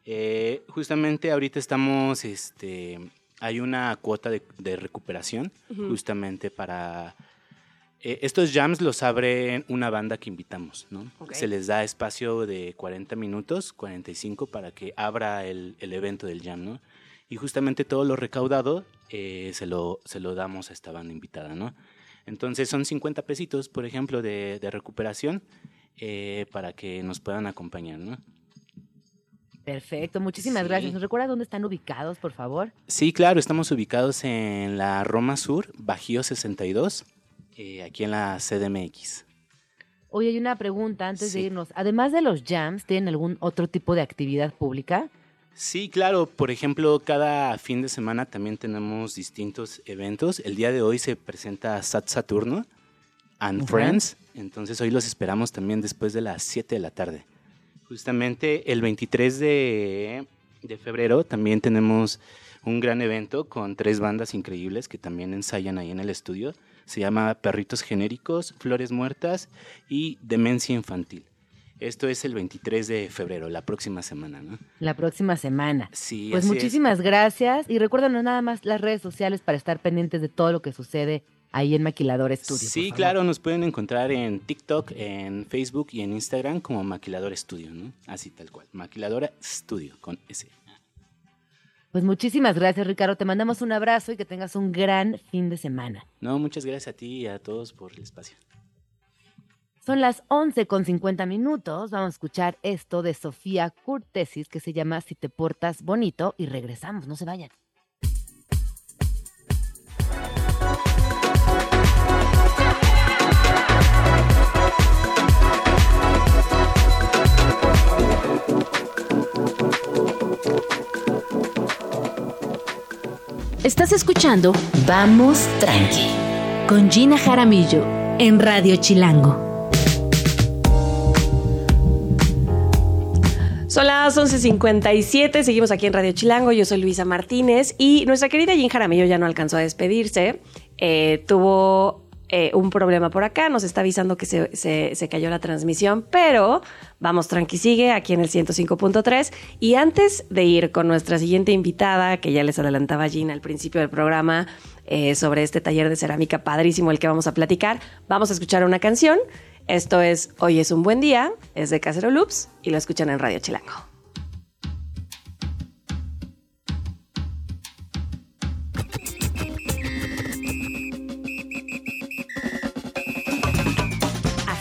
Eh, justamente ahorita estamos este hay una cuota de, de recuperación justamente para eh, estos jams los abre una banda que invitamos, ¿no? Se les da espacio de 40 minutos, 45, para que abra el, el evento del jam, ¿no? Y justamente todo lo recaudado eh, se, lo, se lo damos a esta banda invitada, ¿no? Entonces son 50 pesitos, por ejemplo, de, de recuperación eh, para que nos puedan acompañar, ¿no? Perfecto, muchísimas Sí. gracias. ¿Nos recuerdas dónde están ubicados, por favor? Sí, claro, estamos ubicados en la Roma Sur, Bajío 62, eh, aquí en la CDMX. Oye, hay una pregunta antes de irnos. Además de los jams, ¿tienen algún otro tipo de actividad pública? Sí, claro. Por ejemplo, cada fin de semana también tenemos distintos eventos. El día de hoy se presenta Sat Saturno and. Friends. Entonces hoy los esperamos también después de las 7 de la tarde. Justamente el 23 de, de febrero también tenemos un gran evento con tres bandas increíbles que también ensayan ahí en el estudio. Se llama Perritos Genéricos, Flores Muertas y Demencia Infantil. Esto es el 23 de febrero, la próxima semana, ¿no? La próxima semana. Sí, Pues así es. muchísimas gracias y recuérdanos nada más las redes sociales para estar pendientes de todo lo que sucede ahí en Maquilador Studio. por Sí, claro, nos pueden encontrar en TikTok, en Facebook y en Instagram como Maquilador Studio, ¿no? Así tal cual, Maquiladora Studio con S. Pues muchísimas gracias, Ricardo. Te mandamos un abrazo y que tengas un gran fin de semana. No, muchas gracias a ti y a todos por el espacio. Son las 11 con 50 minutos. Vamos a escuchar esto de Sofía Curtesis que se llama Si te portas bonito y regresamos. No se vayan. Estás escuchando Vamos Tranqui con Gina Jaramillo en Radio Chilango. Son las 11.57, seguimos aquí en Radio Chilango, yo soy Luisa Martínez y nuestra querida Jean Jaramillo ya no alcanzó a despedirse, Eh, tuvo eh, un problema por acá, nos está avisando que se, se- se cayó la transmisión, pero vamos, tranqui, sigue aquí en el 105.3. Y antes de ir con nuestra siguiente invitada, que ya les adelantaba Gina al principio del programa, eh, sobre este taller de cerámica padrísimo el que vamos a platicar, vamos a escuchar una canción. Esto es Hoy es un buen día, es de Casero Loops y lo escuchan en Radio Chilango.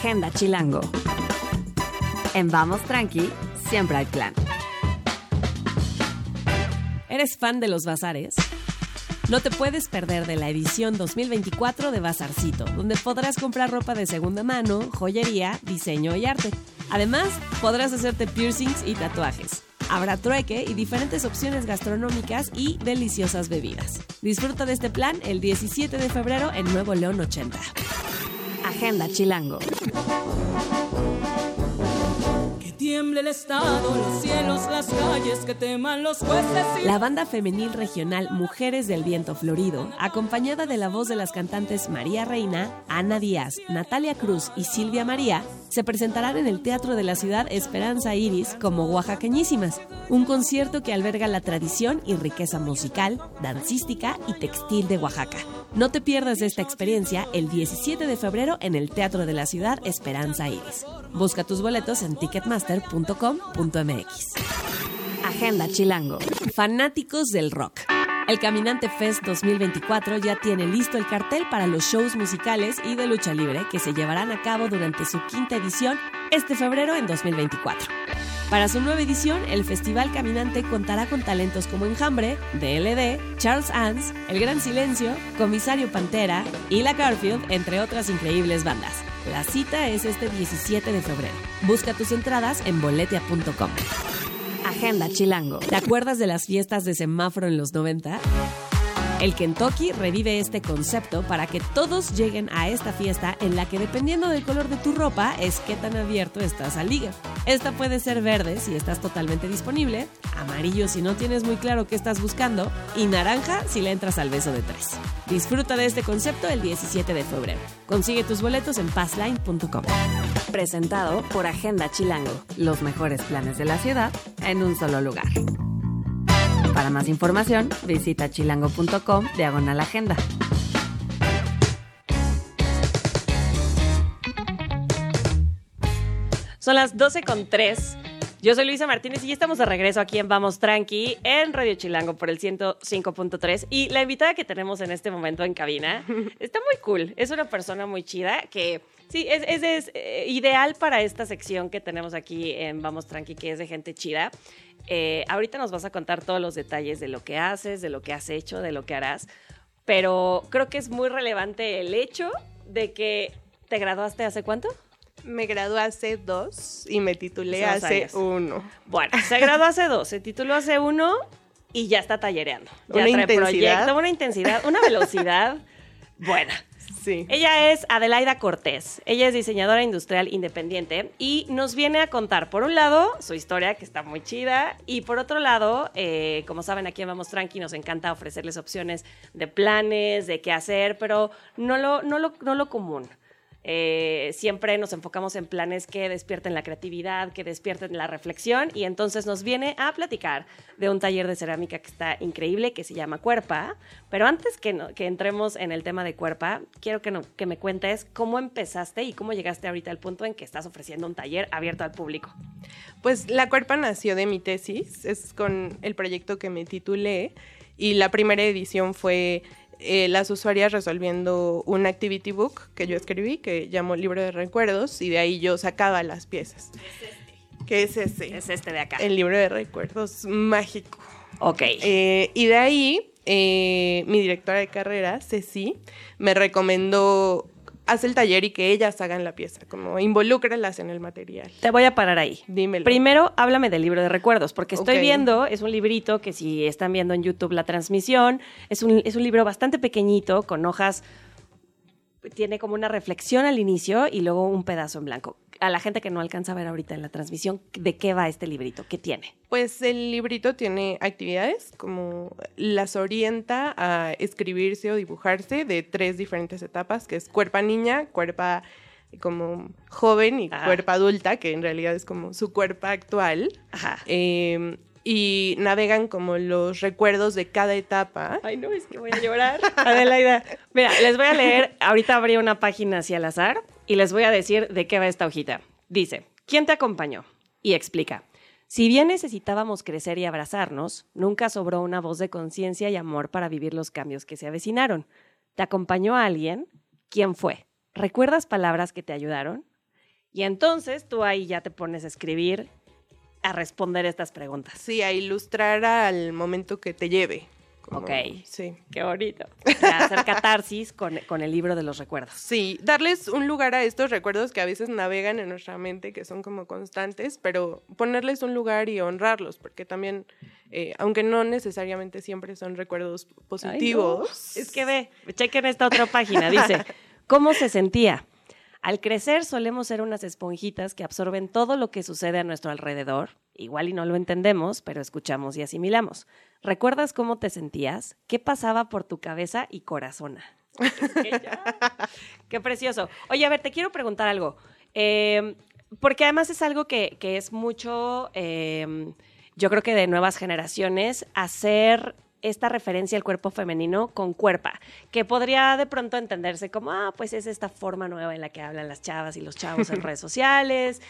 Agenda Chilango. En Vamos Tranqui, siempre hay plan. ¿Eres fan de los bazares? No te puedes perder de la edición 2024 de Bazarcito, donde podrás comprar ropa de segunda mano, joyería, diseño y arte. Además, podrás hacerte piercings y tatuajes. Habrá trueque y diferentes opciones gastronómicas y deliciosas bebidas. Disfruta de este plan el 17 de febrero en Nuevo León 80. Agenda Chilango. Que tiemble el estado, los cielos, las calles, que teman los jueces y La banda femenil regional Mujeres del Viento Florido, acompañada de la voz de las cantantes María Reina, Ana Díaz, Natalia Cruz y Silvia María, se presentarán en el Teatro de la Ciudad Esperanza Iris como Oaxaqueñísimas, un concierto que alberga la tradición y riqueza musical, dancística y textil de Oaxaca. No te pierdas de esta experiencia el 17 de febrero en el Teatro de la Ciudad Esperanza Iris. Busca tus boletos en ticketmaster.com.mx. Agenda Chilango. Fanáticos del rock. El Caminante Fest 2024 ya tiene listo el cartel para los shows musicales y de lucha libre que se llevarán a cabo durante su quinta edición este febrero en 2024. Para su nueva edición, el Festival Caminante contará con talentos como Enjambre, DLD, Charles Ans, El Gran Silencio, Comisario Pantera y La Garfield, entre otras increíbles bandas. La cita es este 17 de febrero. Busca tus entradas en boletia.com. Agenda Chilango. ¿Te acuerdas de las fiestas de semáforo en los 90? El Kentucky revive este concepto para que todos lleguen a esta fiesta en la que dependiendo del color de tu ropa es qué tan abierto estás al liga. Esta puede ser verde si estás totalmente disponible, amarillo si no tienes muy claro qué estás buscando y naranja si le entras al beso de tres. Disfruta de este concepto el 17 de febrero. Consigue tus boletos en passline.com. Presentado por Agenda Chilango. Los mejores planes de la ciudad en un solo lugar. Para más información, visita chilango.com diagonal agenda. Son las 12 con 3. Yo soy Luisa Martínez y ya estamos de regreso aquí en Vamos Tranqui en Radio Chilango por el 105.3 y la invitada que tenemos en este momento en cabina está muy cool, es una persona muy chida que sí, es, es- es, eh, ideal para esta sección que tenemos aquí en Vamos Tranqui que es de gente chida. Eh, ahorita nos vas a contar todos los detalles de lo que haces, de lo que has hecho, de lo que harás, pero creo que es muy relevante el hecho de que te graduaste hace cuánto? Me gradué hace dos y me titulé hace años. uno. Bueno, se graduó hace dos, se tituló hace uno y ya está tallereando. Ya Una trae intensidad. proyecto, una intensidad, una velocidad buena. Sí. Ella es Adelaida Cortés. Ella es diseñadora industrial independiente y nos viene a contar, por un lado, su historia, que está muy chida, y por otro lado, eh, como saben, aquí en Vamos Tranqui nos encanta ofrecerles opciones de planes, de qué hacer, pero no lo, no lo, no lo común. Eh, siempre nos enfocamos en planes que despierten la creatividad, que despierten la reflexión y entonces nos viene a platicar de un taller de cerámica que está increíble, que se llama Cuerpa. Pero antes que, entremos en el tema de Cuerpa, quiero que me cuentes cómo empezaste y cómo llegaste ahorita al punto en que estás ofreciendo un taller abierto al público. Pues la cuerpa nació de mi tesis, es con el proyecto que me titulé y la primera edición fue eh, las usuarias resolviendo un activity book que yo escribí, que llamo Libro de Recuerdos, y de ahí yo sacaba las piezas. ¿Qué es ese? Es este de acá. El libro de recuerdos mágico. ok. Eh, y de ahí, eh, mi directora de carrera, Ceci, me recomendó haz el taller y que ellas hagan la pieza, como involúcralas en el material. Te voy a parar ahí. Dímelo. Primero, háblame del libro de recuerdos, porque estoy viendo, es un librito que si están viendo en YouTube la transmisión, es un, es un libro bastante pequeñito, con hojas tiene como una reflexión al inicio y luego un pedazo en blanco. A la gente que no alcanza a ver ahorita en la transmisión, ¿de qué va este librito? ¿Qué tiene? Pues el librito tiene actividades como las orienta a escribirse o dibujarse de tres diferentes etapas, que es cuerpa niña, cuerpa como joven y Ah. cuerpa adulta, que en realidad es como su cuerpo actual. Ajá. Eh, y navegan como los recuerdos de cada etapa. Ay, no, es que voy a llorar. Adelaida. Mira, les voy a leer, ahorita abrí una página hacia al azar y les voy a decir de qué va esta hojita. Dice, ¿quién te acompañó? Y explica. Si bien necesitábamos crecer y abrazarnos, nunca sobró una voz de conciencia y amor para vivir los cambios que se avecinaron. ¿Te acompañó alguien? ¿Quién fue? ¿Recuerdas palabras que te ayudaron? Y entonces tú ahí ya te pones a escribir, a responder estas preguntas. Sí, a ilustrar al momento que te lleve. Como- Ok. Sí. Qué bonito. Hacer catarsis con, con el libro de los recuerdos. Sí, darles un lugar a estos recuerdos que a veces navegan en nuestra mente, que son como constantes, pero ponerles un lugar y honrarlos, porque también, eh, aunque no necesariamente siempre son recuerdos Ay, no. positivos. Es que ve, chequen esta otra página. Dice, ¿cómo se sentía? Al crecer solemos ser unas esponjitas que absorben todo lo que sucede a nuestro alrededor. Igual y no lo entendemos, pero escuchamos y asimilamos. ¿Recuerdas cómo te sentías? ¿Qué pasaba por tu cabeza y corazona? Es que ya. Qué precioso. Oye, a ver, te quiero preguntar algo. Eh, porque además es algo que, que es mucho, eh, yo creo que de nuevas generaciones, hacer esta referencia al cuerpo femenino con cuerpa, que podría de pronto entenderse como, ah, pues es esta forma nueva en la que hablan las chavas y los chavos en redes sociales,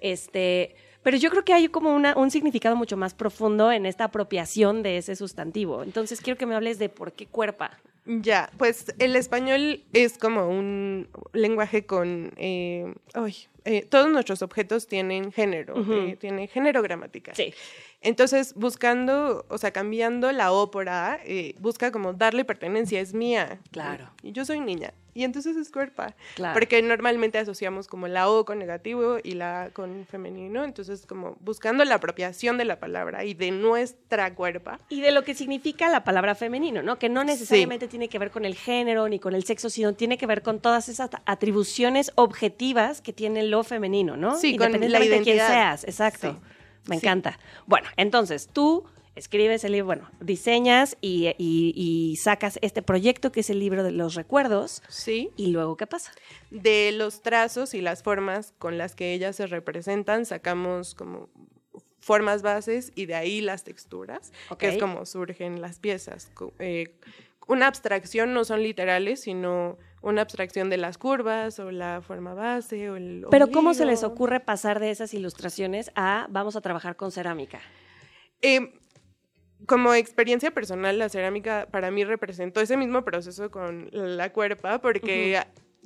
este, pero yo creo que hay como una, un significado mucho más profundo en esta apropiación de ese sustantivo. Entonces quiero que me hables de por qué cuerpa. Ya, pues el español es como un lenguaje con... eh, ay, eh, todos nuestros objetos tienen género, eh, tienen género gramatical. Sí. Entonces, buscando, o sea, cambiando la O por A, eh, busca como darle pertenencia, es mía. Claro. Y yo soy niña. Y entonces es cuerpa. Claro. Porque normalmente asociamos como la O con negativo y la A con femenino. Entonces, como buscando la apropiación de la palabra y de nuestra cuerpa. Y de lo que significa la palabra femenino, ¿no? Que no necesariamente tiene que ver con el género ni con el sexo, sino tiene que ver con todas esas atribuciones objetivas que tiene lo femenino, ¿no? Sí, con la Independientemente de quién identidad. seas, exacto. Sí. Me Sí. encanta. Bueno, entonces tú escribes el libro, bueno, diseñas y, y- y sacas este proyecto que es el libro de los recuerdos. Sí. ¿Y luego qué pasa? de los trazos y las formas con las que ellas se representan, sacamos como formas bases y de ahí las texturas, que es como surgen las piezas. Eh, una abstracción no son literales, sino una abstracción de las curvas o la forma base o el Pero ¿cómo se les ocurre pasar de esas ilustraciones a vamos a trabajar con cerámica? Eh, como experiencia personal, la cerámica para mí representó ese mismo proceso con la cuerpa, porque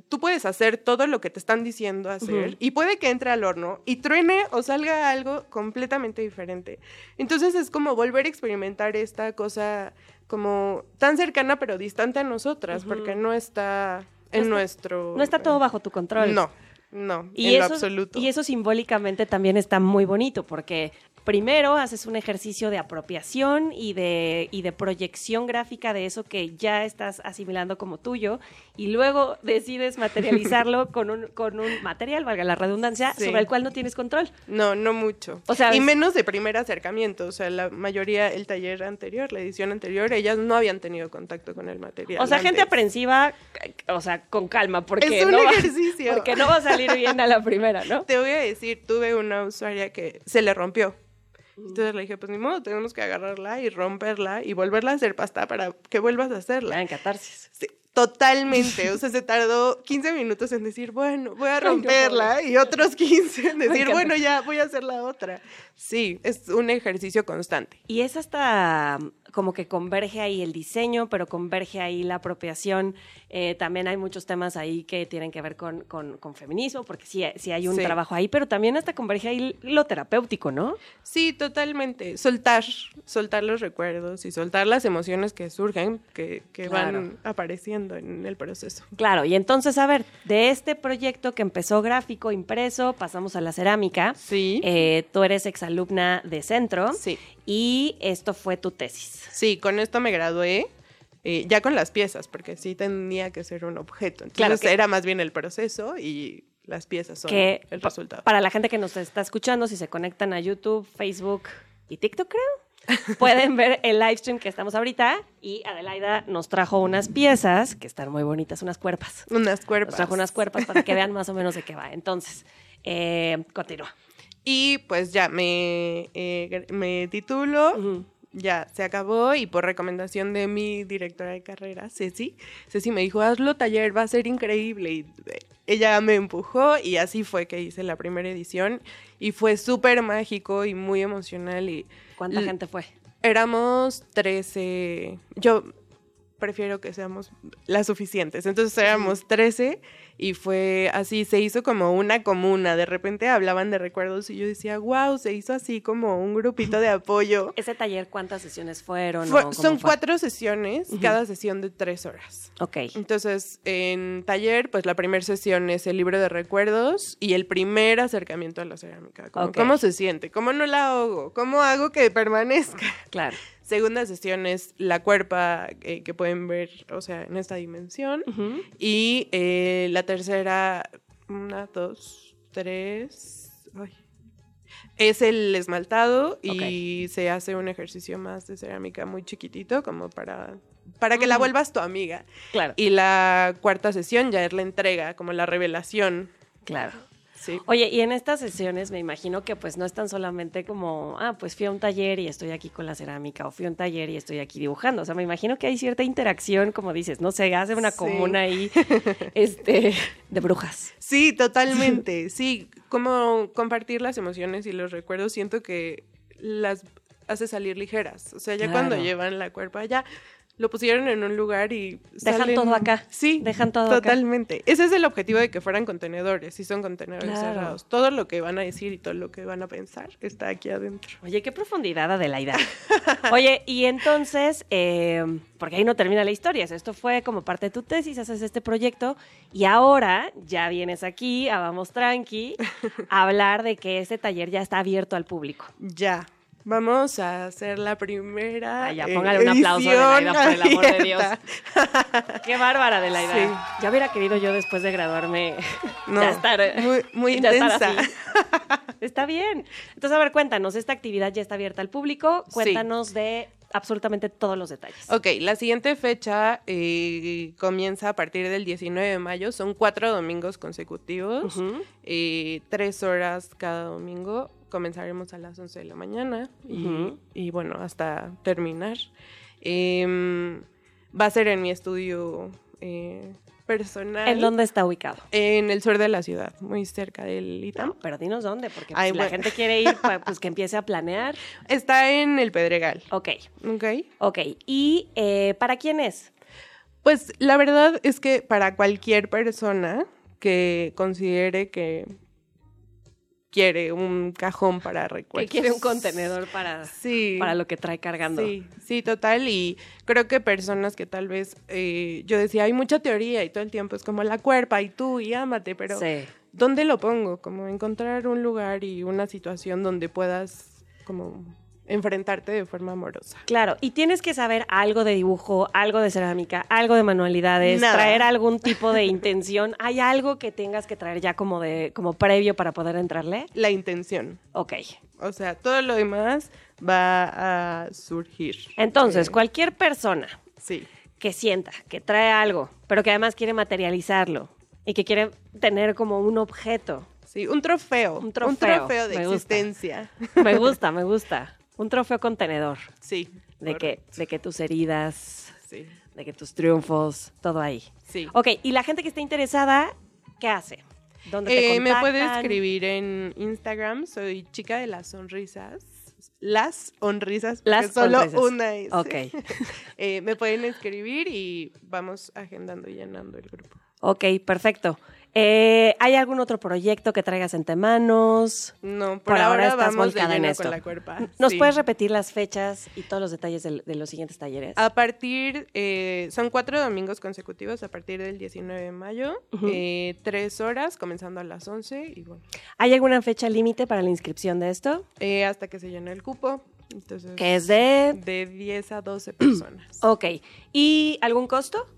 tú puedes hacer todo lo que te están diciendo hacer y puede que entre al horno y truene o salga algo completamente diferente. Entonces es como volver a experimentar esta cosa como tan cercana pero distante a nosotras, porque no está en está- nuestro... No está todo bajo tu control. No, no, Y en eso, lo absoluto. Y eso simbólicamente también está muy bonito, porque primero haces un ejercicio de apropiación y de, y de proyección gráfica de eso que ya estás asimilando como tuyo, y luego decides materializarlo con un, con un material, valga la redundancia, Sí. sobre el cual no tienes control. No, no mucho. O sea, y es- menos de primer acercamiento. O sea, la mayoría, el taller anterior, la edición anterior, ellas no habían tenido contacto con el material. O sea, gente aprensiva, o sea, con calma, porque, Es un no, va, ejercicio. porque no va a salir bien a la primera, ¿no? Te voy a decir, tuve una usuaria que se le rompió. Entonces le dije, pues ni modo, tenemos que agarrarla y romperla y volverla a hacer pasta para que vuelvas a hacerla. Ya en catarsis. Sí, totalmente. O sea, se tardó 15 minutos en decir, bueno, voy a no, romperla y otros 15 en decir, bueno, ya voy a hacer la otra. Sí, es un ejercicio constante. Y es hasta como que converge ahí el diseño, pero converge ahí la apropiación. Eh, también hay muchos temas ahí que tienen que ver con, con- con feminismo, porque sí, sí hay un Sí. trabajo ahí, pero también hasta converge ahí lo terapéutico, ¿no? Sí, totalmente. Soltar, soltar los recuerdos y soltar las emociones que surgen, que, que Claro. van apareciendo en el proceso. Claro, y entonces, a ver, de este proyecto que empezó gráfico, impreso, pasamos a la cerámica. Sí. Eh, tú eres exalumna de centro Sí. Y esto fue tu tesis. Sí, con esto me gradué. eh, ya con las piezas, porque sí tenía que ser un objeto. Entonces Claro que- era más bien el proceso y las piezas son que el resultado. para la gente que nos está escuchando, si se conectan a YouTube, Facebook y TikTok, creo, pueden ver el live stream que estamos ahorita. Y Adelaida nos trajo unas piezas que están muy bonitas, unas cuerpas. Unas Nos cuerpas. trajo unas cuerpas para que vean más o menos de qué va. Entonces, eh, continúa. Y pues ya me, eh, me titulo, ya se acabó y por recomendación de mi directora de carrera, Ceci, Ceci me dijo, hazlo taller, va a ser increíble. Y eh, ella me empujó y así fue que hice la primera edición y fue súper mágico y muy emocional y ¿Cuánta gente fue? éramos 13, yo prefiero que seamos las suficientes, entonces éramos 13 y fue así, se hizo como una comuna, de repente hablaban de recuerdos y yo decía, wow, se hizo así como un grupito de apoyo. ¿Ese taller cuántas sesiones fueron? Fue- son fue? cuatro sesiones, cada sesión de tres horas. Ok. Entonces, en taller, pues la primera sesión es el libro de recuerdos y el primer acercamiento a la cerámica. Como. ¿Cómo se siente? ¿Cómo no la ahogo? ¿Cómo hago que permanezca? Claro. Segunda sesión es la cuerpa eh, que pueden ver, o sea, en esta dimensión. Y eh, la tercera, una, dos, tres. ay. Es el esmaltado y se hace un ejercicio más de cerámica muy chiquitito, como para, para que la Ujú. vuelvas tu amiga. Claro. Y la cuarta sesión ya es la entrega, como la revelación. Claro. Sí. Oye, y en estas sesiones me imagino que pues no están solamente como, ah, pues fui a un taller y estoy aquí con la cerámica, o fui a un taller y estoy aquí dibujando. O sea, me imagino que hay cierta interacción, como dices, no sé, hace una Sí. comuna ahí, este, de brujas. Sí, totalmente. Sí, como compartir las emociones y los recuerdos, siento que las hace salir ligeras. O sea, ya cuando llevan la cuerpa, ya lo pusieron en un lugar y Dejan salen- todo acá. Sí, Dejan todo acá. totalmente. Ese es el objetivo de que fueran contenedores. Si son contenedores Claro. cerrados. Todo lo que van a decir y todo lo que van a pensar está aquí adentro. Oye, qué profundidad, Adelaida. Oye, y entonces, eh, porque ahí no termina la historia, esto fue como parte de tu tesis, haces este proyecto y ahora ya vienes aquí, a Vamos Tranqui, a hablar de que este taller ya está abierto al público. Ya. Vamos a hacer la primera. Ay, ya, eh, póngale un aplauso a Adelaida, por el amor de Dios. Qué bárbara, Adelaida. Sí. Ya hubiera querido yo después de graduarme No, ya estar, muy, muy ya estar intensa. así. Está bien. Entonces, a ver, cuéntanos, esta actividad ya está abierta al público. Sí. Cuéntanos de absolutamente todos los detalles. Ok, la siguiente fecha eh, comienza a partir del 19 de mayo. Son cuatro domingos consecutivos, Ujú. eh, tres horas cada domingo. Comenzaremos a las 11 de la mañana y, bueno, hasta terminar. Em, va a ser en mi estudio eh, personal. ¿En dónde está ubicado? En el sur de la ciudad, muy cerca del ITAM. No, pero dinos dónde, porque Ay, si la bueno. gente quiere ir, pues, pues que empiece a planear. Está en el Pedregal. Ok, ¿Ok? ok. ¿Y eh, para quién es? Pues la verdad es que para cualquier persona que considere que quiere un cajón para Que recuerdos. quiere un contenedor para, Sí. para lo que trae cargando. Sí, sí, total. Y creo que personas que tal vez, eh, yo decía, hay mucha teoría y todo el tiempo es como la cuerpa y tú y ámate, pero Sí. ¿dónde lo pongo? Como encontrar un lugar y una situación donde puedas como enfrentarte de forma amorosa. Claro, y tienes que saber algo de dibujo, algo de cerámica, algo de manualidades, Nada. traer algún tipo de intención. ¿Hay algo que tengas que traer ya como de como previo para poder entrarle? La intención. Ok. O sea, todo lo demás va a surgir. Entonces, Eh, cualquier persona Sí. que sienta que trae algo, pero que además quiere materializarlo y que quiere tener como un objeto. Sí, un trofeo. Un trofeo, de me gusta. existencia. Me gusta, me gusta. Un trofeo contenedor Sí. de que, de que tus heridas, Sí. de que tus triunfos, todo ahí. Sí. Ok, y la gente que esté interesada, ¿qué hace? ¿Dónde te Eh, me puede escribir en Instagram, soy chica de las sonrisas. Las sonrisas, Las solo una es. Ok. Eh, me pueden escribir y vamos agendando y llenando el grupo. Ok, perfecto. Eh, ¿Hay algún otro proyecto que traigas entre manos? No, por, Por ahora ahora, estás vamos de en esto. con la cuerpa. ¿Nos Sí. puedes repetir las fechas y todos los detalles de, los siguientes talleres? A partir, eh, son cuatro domingos consecutivos a partir del 19 de mayo, eh, tres horas, comenzando a las 11 y bueno, ¿Hay alguna fecha límite para la inscripción de esto? eh, hasta que se llene el cupo. Entonces, Que es de... de 10 a 12 personas. Ok. ¿Y algún costo?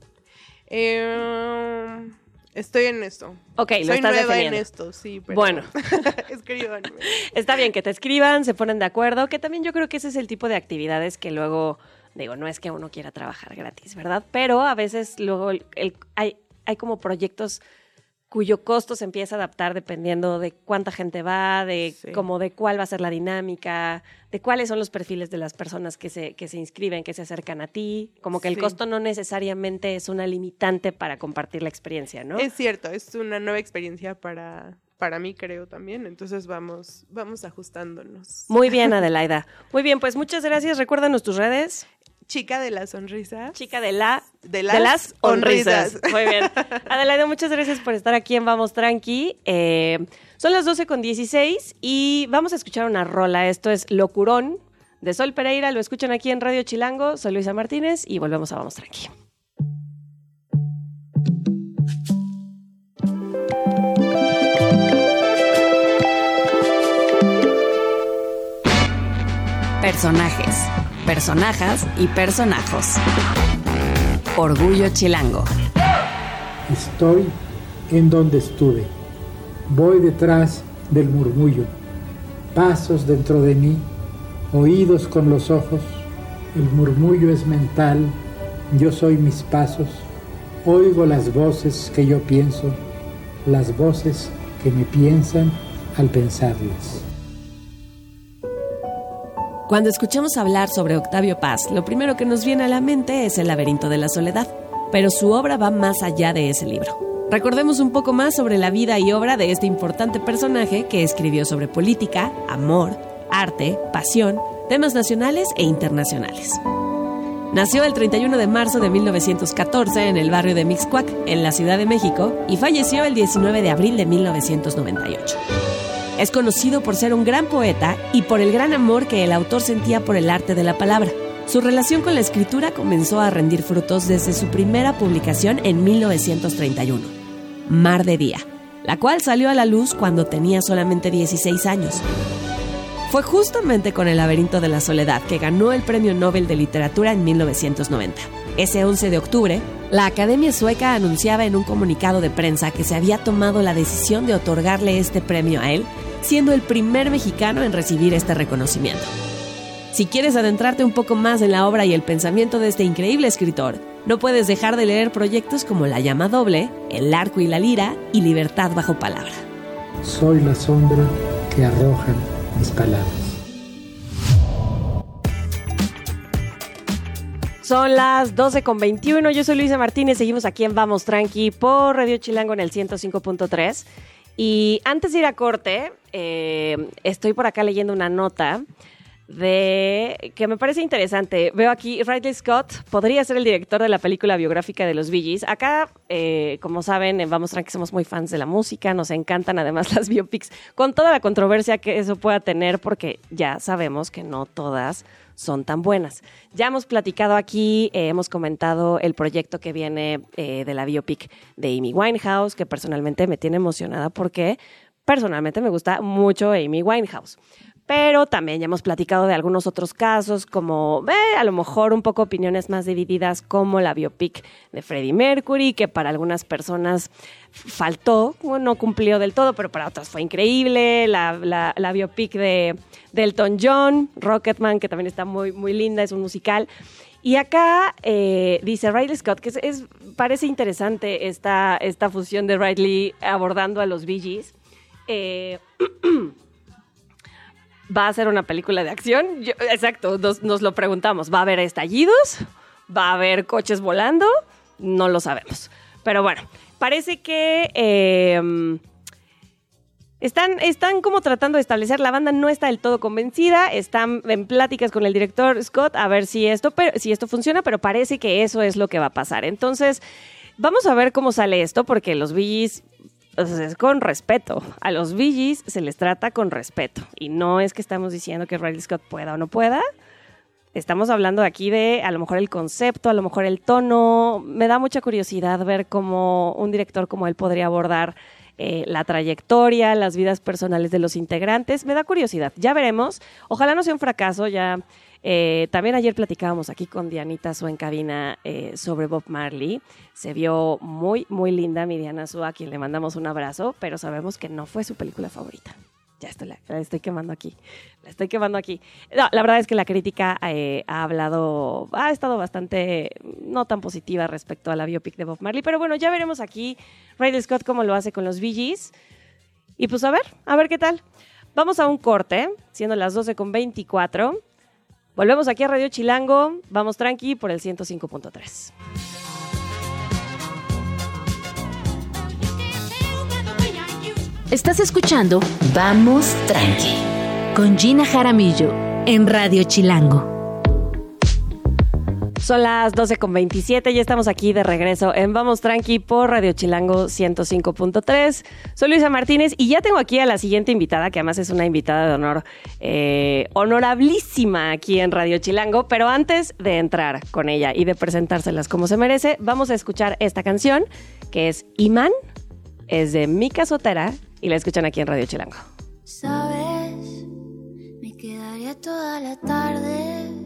Eh, estoy en esto. Ok, lo Soy estás nueva en esto, sí. Pero Bueno. Escríbanme. Está bien que te escriban, se ponen de acuerdo, que también yo creo que ese es el tipo de actividades que luego, digo, no es que uno quiera trabajar gratis, ¿verdad? Pero a veces luego el- el- hay, hay como proyectos cuyo costo se empieza a adaptar dependiendo de cuánta gente va, de Sí. como de cuál va a ser la dinámica, de cuáles son los perfiles de las personas que se, que se inscriben, que se acercan a ti. Como que el costo no necesariamente es una limitante para compartir la experiencia, ¿no? Es cierto, es una nueva experiencia para, para mí, creo también. Entonces vamos, vamos ajustándonos. Muy bien, Adelaida. Muy bien, pues muchas gracias. Recuérdanos tus redes. Chica de la sonrisa. Chica de la De las sonrisas. sonrisas. Muy bien. Adelaida, muchas gracias por estar aquí en Vamos Tranqui. Eh, son las 12 con 16 y vamos a escuchar una rola. Esto es Locurón de Sol Pereira. Lo escuchan aquí en Radio Chilango. Soy Luisa Martínez y volvemos a Vamos Tranqui. Personajes, personajas y personajos. Orgullo Chilango. Estoy en donde estuve. Voy detrás del murmullo. Pasos dentro de mí, oídos con los ojos. El murmullo es mental, yo soy mis pasos. Oigo las voces que yo pienso, las voces que me piensan al pensarlas. Cuando escuchamos hablar sobre Octavio Paz, lo primero que nos viene a la mente es El laberinto de la soledad, pero su obra va más allá de ese libro. Recordemos un poco más sobre la vida y obra de este importante personaje que escribió sobre política, amor, arte, pasión, temas nacionales e internacionales. Nació el 31 de marzo de 1914 en el barrio de Mixcoac, en la Ciudad de México, y falleció el 19 de abril de 1998. Es conocido por ser un gran poeta y por el gran amor que el autor sentía por el arte de la palabra. Su relación con la escritura comenzó a rendir frutos desde su primera publicación en 1931, Mar de Día, la cual salió a la luz cuando tenía solamente 16 años. Fue justamente con El laberinto de la soledad que ganó el Premio Nobel de Literatura en 1990. Ese 11 de octubre, la Academia Sueca anunciaba en un comunicado de prensa que se había tomado la decisión de otorgarle este premio a él, siendo el primer mexicano en recibir este reconocimiento. Si quieres adentrarte un poco más en la obra y el pensamiento de este increíble escritor, no puedes dejar de leer proyectos como La llama doble, El arco y la lira y Libertad bajo palabra. Soy la sombra que arrojan mis palabras. Son las 12 con 21. Yo soy Luisa Martínez. Seguimos aquí en Vamos Tranqui por Radio Chilango en el 105.3. Y antes de ir a corte, eh, estoy por acá leyendo una nota de que me parece interesante. Veo aquí, Ridley Scott podría ser el director de la película biográfica de los Bee. Acá, eh, como saben, en Vamos Tranqui somos muy fans de la música, nos encantan además las biopics, con toda la controversia que eso pueda tener, porque ya sabemos que no todas son tan buenas. Ya hemos platicado aquí, eh, hemos comentado el proyecto que viene eh, de la biopic de Amy Winehouse, que personalmente me tiene emocionada porque personalmente me gusta mucho Amy Winehouse. Pero también ya hemos platicado de algunos otros casos, como eh, a lo mejor un poco opiniones más divididas, como la biopic de Freddie Mercury, que para algunas personas faltó, no cumplió del todo, pero para otras fue increíble. La, biopic de, Elton John, Rocketman, que también está muy, muy linda, es un musical. Y acá eh, dice Riley Scott, que es- parece interesante esta, esta fusión de Riley abordando a los Bee Gees. Eh, va a ser una película de acción. Exacto, nos, lo preguntamos. ¿Va a haber estallidos? ¿Va a haber coches volando? No lo sabemos. Pero bueno, parece que eh, están, están como tratando de establecer, la banda no está del todo convencida, están en pláticas con el director Scott a ver si esto, si esto funciona, pero parece que eso es lo que va a pasar. Entonces, vamos a ver cómo sale esto, porque los Billys o sea, es con respeto. A los Gees se les trata con respeto. Y no es que estamos diciendo que Riley Scott pueda o no pueda. Estamos hablando aquí de a lo mejor el concepto, a lo mejor el tono. Me da mucha curiosidad ver cómo un director como él podría abordar eh, la trayectoria, las vidas personales de los integrantes. Me da curiosidad, ya veremos. Ojalá no sea un fracaso, ya eh, también ayer platicábamos aquí con Dianita Su en cabina eh, sobre Bob Marley. Se vio muy, muy linda mi Diana a quien le mandamos un abrazo, pero sabemos que no fue su película favorita. Ya estoy, la, la estoy quemando aquí. La estoy quemando aquí. La verdad es que la crítica eh, ha hablado, ha estado bastante no tan positiva respecto a la biopic de Bob Marley. Pero bueno, ya veremos aquí Ridley Scott cómo lo hace con los Gees. Y pues a ver, a ver qué tal. Vamos a un corte, siendo las 12 con 24. Volvemos aquí a Radio Chilango. Vamos tranqui por el 105.3. Estás escuchando Vamos Tranqui con Gina Jaramillo en Radio Chilango. Son las 12 con 27, ya estamos aquí de regreso en Vamos Tranqui por Radio Chilango 105.3. Soy Luisa Martínez y ya tengo aquí a la siguiente invitada, que además es una invitada de honor, eh, aquí en Radio Chilango. Pero antes de entrar con ella y de presentárselas como se merece, vamos a escuchar esta canción que es Imán, es de Mika Sotera y la escuchan aquí en Radio Chilango. Sabes, me quedaría toda la tarde.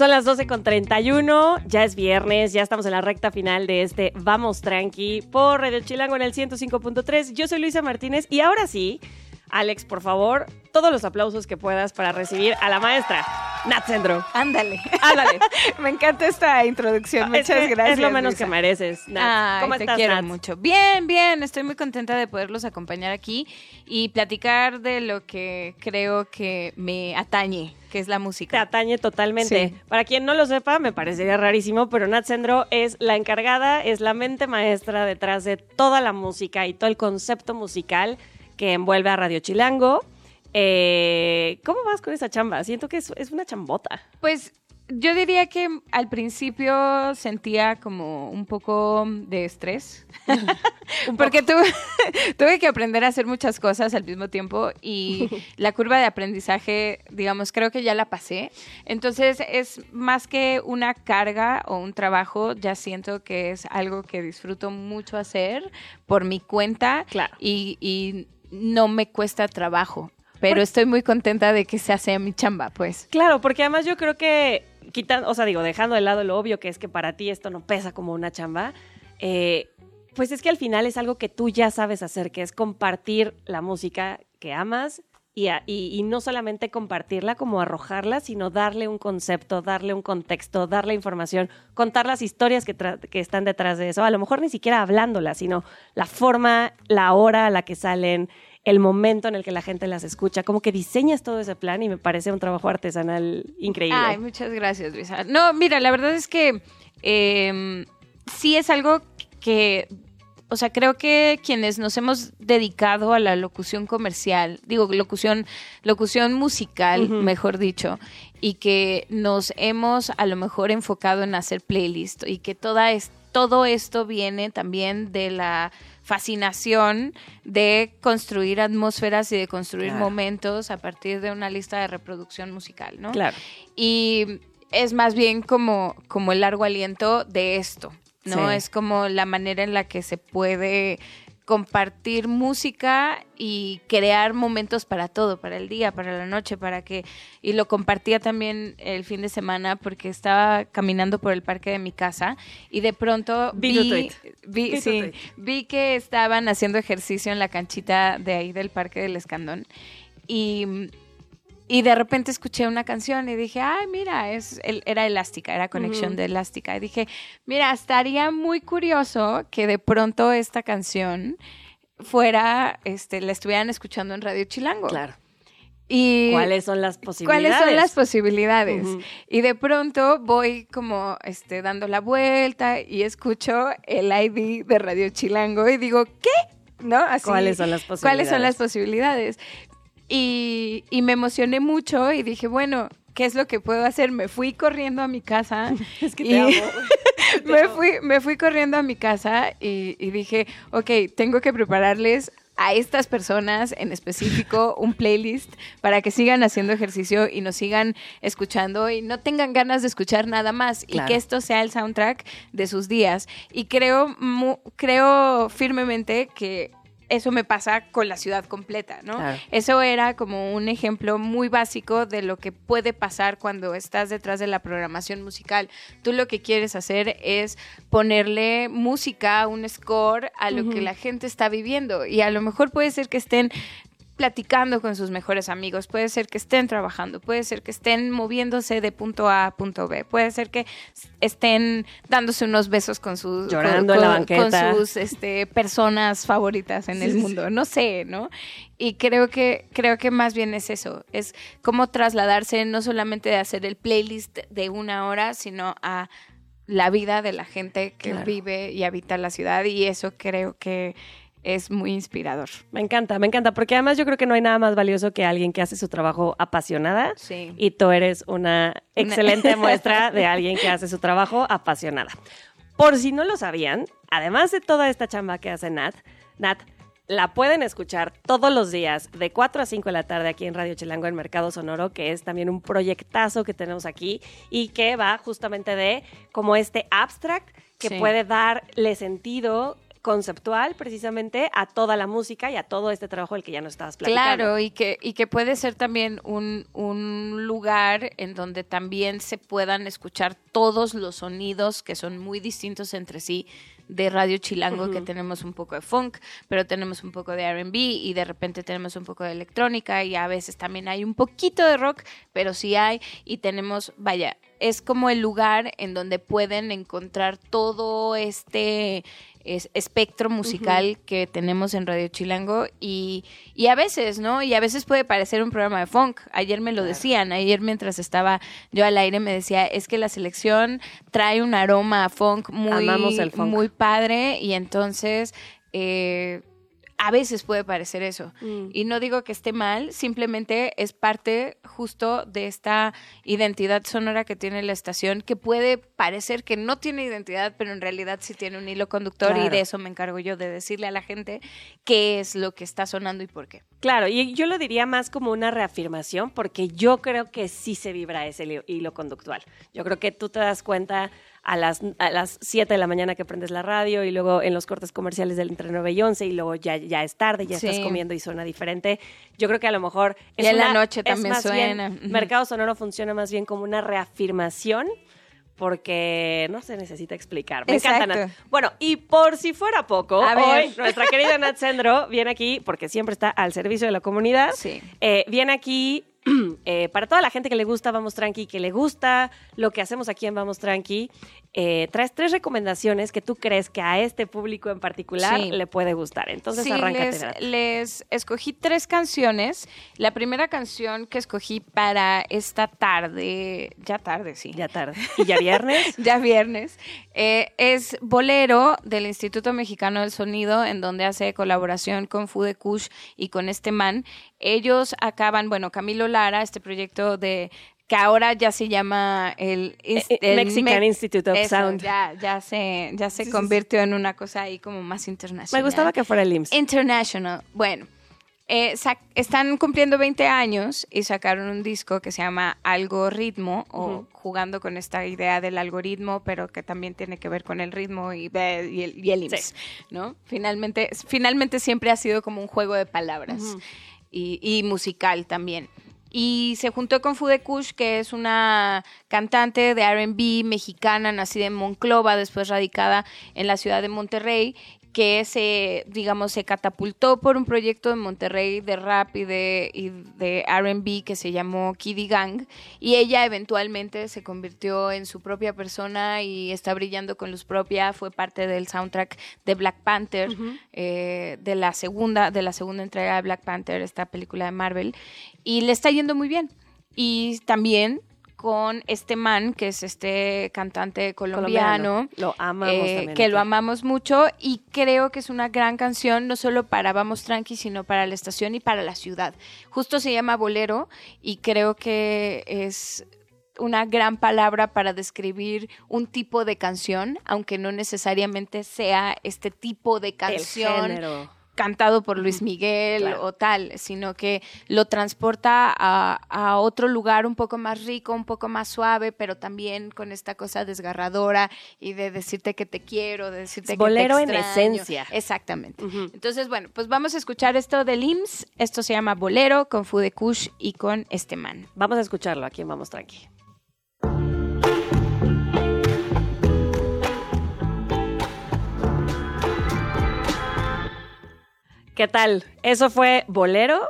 Son las 12 con 31, ya es viernes, ya estamos en la recta final de este Vamos Tranqui por Radio Chilango en el 105.3. Yo soy Luisa Martínez y ahora sí, Alex, por favor, todos los aplausos que puedas para recibir a la maestra Nat Sendro. Ándale. Ándale. Me encanta esta introducción. Es Muchas gracias. Es lo menos Luisa. que mereces, Nat. Ay, ¿Cómo te estás, quiero Nat? mucho. Bien, bien. Estoy muy contenta de poderlos acompañar aquí y platicar de lo que creo que me atañe, que es la Te música. atañe totalmente. Sí. Para quien no lo sepa, me parecería rarísimo, pero Nat Sendro es la encargada, es la mente maestra detrás de toda la música y todo el concepto musical que envuelve a Radio Chilango. Eh, ¿Cómo vas con esa chamba? Siento que es, es una chambota. Pues yo diría que al principio sentía como un poco de estrés, porque tuve, tuve que aprender a hacer muchas cosas al mismo tiempo y la curva de aprendizaje, digamos, creo que ya la pasé. Entonces es más que una carga o un trabajo, ya siento que es algo que disfruto mucho hacer por mi cuenta Claro. y, y no me cuesta trabajo. Pero estoy muy contenta de que se hace mi chamba, pues. Claro, porque además yo creo que quitando, o sea, digo, dejando de lado lo obvio que es que para ti esto no pesa como una chamba, eh, pues es que al final es algo que tú ya sabes hacer, que es compartir la música que amas y, no solamente compartirla como arrojarla, sino darle un concepto, darle un contexto, darle información, contar las historias que, que están detrás de eso, a lo mejor ni siquiera hablándolas, sino la forma, la hora a la que salen, el momento en el que la gente las escucha, como que diseñas todo ese plan y me parece un trabajo artesanal increíble. Ay, muchas gracias, Luisa. No, mira, la verdad es que eh, sí es algo que, o sea, creo que quienes nos hemos dedicado a la locución comercial, digo, locución, locución musical, mejor dicho, y que nos hemos a lo mejor enfocado en hacer playlist y que toda es, todo esto viene también de la fascinación de construir atmósferas y de construir Claro. momentos a partir de una lista de reproducción musical, ¿no? Claro. Y es más bien como, como el largo aliento de esto, ¿no? Sí. Es como la manera en la que se puede compartir música y crear momentos para todo, para el día, para la noche, para que... Y lo compartía también el fin de semana porque estaba caminando por el parque de mi casa y de pronto Vi vi, sí, vi que estaban haciendo ejercicio en la canchita de ahí del Parque del Escandón y, y de repente escuché una canción y dije, ay, mira, es, el- era elástica, era conexión de elástica. Y dije, mira, estaría muy curioso que de pronto esta canción fuera, este, la estuvieran escuchando en Radio Chilango. Claro. Y ¿Cuáles son las posibilidades? ¿Cuáles son las posibilidades? Y de pronto voy como este dando la vuelta y escucho el ID de Radio Chilango y digo, ¿qué? ¿No? Así, ¿Cuáles son las ¿Cuáles son las posibilidades? Y, y me emocioné mucho y dije, bueno, ¿qué es lo que puedo hacer? Me fui corriendo a mi casa. Es que y- te amo. me, fui, me fui corriendo a mi casa y, y dije, ok, tengo que prepararles a estas personas en específico un playlist para que sigan haciendo ejercicio y nos sigan escuchando y no tengan ganas de escuchar nada más Claro. y que esto sea el soundtrack de sus días. Y creo, mu- creo firmemente que eso me pasa con la ciudad completa, ¿no? Claro. Eso era como un ejemplo muy básico de lo que puede pasar cuando estás detrás de la programación musical. Tú lo que quieres hacer es ponerle música, un score a lo que la gente está viviendo y a lo mejor puede ser que estén platicando con sus mejores amigos, puede ser que estén trabajando, puede ser que estén moviéndose de punto A a punto B, puede ser que estén dándose unos besos con sus Llorando con, en la con- banqueta. con sus este, personas favoritas en el mundo, no sé, ¿no? Y creo que creo que más bien es eso, es cómo trasladarse no solamente de hacer el playlist de una hora, sino a la vida de la gente que Claro. vive y habita la ciudad y eso creo que es muy inspirador. Me encanta, me encanta, porque además yo creo que no hay nada más valioso que alguien que hace su trabajo apasionada. Sí. Y tú eres una excelente muestra de alguien que hace su trabajo apasionada. Por si no lo sabían, además de toda esta chamba que hace Nat, Nat, la pueden escuchar todos los días de 4 a 5 de la tarde aquí en Radio Chilango en Mercado Sonoro, que es también un proyectazo que tenemos aquí y que va justamente de como este abstract que Sí. puede darle sentido conceptual precisamente a toda la música y a todo este trabajo del que ya nos estabas platicando. Claro, y que, y que puede ser también un, un lugar en donde también se puedan escuchar todos los sonidos que son muy distintos entre sí de Radio Chilango, que tenemos un poco de funk, pero tenemos un poco de RB y de repente tenemos un poco de electrónica y a veces también hay un poquito de rock, pero sí hay y tenemos, vaya, es como el lugar en donde pueden encontrar todo este es- espectro musical que tenemos en Radio Chilango y, y a veces, ¿no? Y a veces puede parecer un programa de funk. Ayer me lo decían, ayer mientras estaba yo al aire me decía, es que la selección trae un aroma a funk muy, funk. muy padre y entonces... eh, a veces puede parecer eso. Mm. Y no digo que esté mal, simplemente es parte justo de esta identidad sonora que tiene la estación, que puede parecer que no tiene identidad, pero en realidad sí tiene un hilo conductor y de eso me encargo yo, de decirle a la gente qué es lo que está sonando y por qué. Claro, y yo lo diría más como una reafirmación, porque yo creo que sí se vibra ese hilo conductual. Yo creo que tú te das cuenta a las, a las 7 de la mañana que prendes la radio y luego en los cortes comerciales del entre 9 y 11 y luego ya, ya es tarde, ya estás comiendo y suena diferente. Yo creo que a lo mejor... Y en la noche es también bien- suena. Ujú. Mercado Sonoro funciona más bien como una reafirmación porque no se necesita explicar. Me encanta. Nat. Bueno, y por si fuera poco, A ver. hoy nuestra querida Nat Sendro viene aquí, porque siempre está al servicio de la comunidad. Sí. Eh, viene aquí eh, para toda la gente que le gusta Vamos Tranqui, que le gusta lo que hacemos aquí en Vamos Tranqui. Eh, traes tres recomendaciones que tú crees que a este público en particular Sí. le puede gustar. Entonces, Sí, arráncate. les, les escogí tres canciones. La primera canción que escogí para esta tarde, ya tarde, sí. Ya tarde. ¿Y ya viernes? ya viernes, eh, es Bolero del Instituto Mexicano del Sonido, en donde hace colaboración con Fude Kush y con este man. Ellos acaban, bueno, Camilo Lara, este proyecto de que ahora ya se llama el, Eh, eh, el Mexican Me- Institute of Eso, Sound. Ya, ya se, ya se Sí, sí, convirtió en una cosa ahí como más internacional. Me gustaba que fuera el IMSS. International. Bueno, eh, están cumpliendo 20 años y sacaron un disco que se llama Algoritmo, o jugando con esta idea del algoritmo, pero que también tiene que ver con el ritmo y, el, y el IMSS, ¿no? Finalmente, finalmente siempre ha sido como un juego de palabras y musical también. Y se juntó con Fude Kush, que es una cantante de RB mexicana, nacida en Monclova, después radicada en la ciudad de Monterrey, que se, digamos, se catapultó por un proyecto en Monterrey de rap y de, y de RB que se llamó Kiddy Gang. Y ella eventualmente se convirtió en su propia persona y está brillando con luz propia. Fue parte del soundtrack de Black Panther, eh, de la segunda, de la segunda entrega de Black Panther, esta película de Marvel. Y le está yendo muy bien. Y también con este man, que es este cantante colombiano, Colombiano. Lo amamos eh, también que aquí. lo amamos mucho y creo que es una gran canción, no solo para Vamos Tranqui, sino para la estación y para la ciudad. Justo se llama Bolero y creo que es una gran palabra para describir un tipo de canción, aunque no necesariamente sea este tipo de canción género. Cantado por Luis Miguel Claro. o tal, sino que lo transporta a, a otro lugar un poco más rico, un poco más suave, pero también con esta cosa desgarradora y de decirte que te quiero, de decirte Es que bolero te en extraño. esencia. Exactamente. Entonces, bueno, pues vamos a escuchar esto del IMSS. Esto se llama Bolero con Fude Kush y con este man. Vamos a escucharlo aquí en Vamos Tranqui. ¿Qué tal? Eso fue Bolero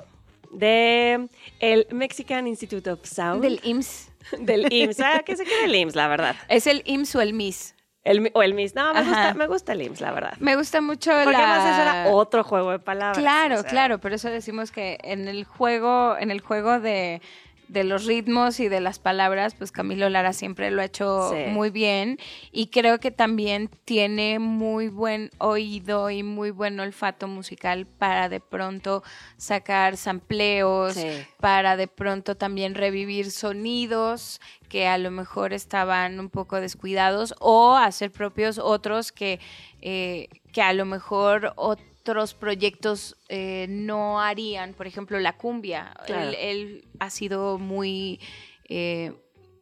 de el Mexican Institute of Sound. Del IMSS. Del IMSS. Ah, que se quede el IMSS, la verdad. Es el IMSS o el MIS. El, o el MIS. No, me Ajá. gusta, me gusta el IMSS, la verdad. Me gusta mucho Porque la... además eso era otro juego de palabras. Claro, o sea, claro, por eso decimos que en el juego, en el juego de, de los ritmos y de las palabras, pues Camilo Lara siempre lo ha hecho Sí. muy bien y creo que también tiene muy buen oído y muy buen olfato musical para de pronto sacar sampleos, Sí. para de pronto también revivir sonidos que a lo mejor estaban un poco descuidados o hacer propios otros que, eh, que a lo mejor otros proyectos eh, no harían. Por ejemplo, la cumbia. Claro. Él, él ha sido muy, eh,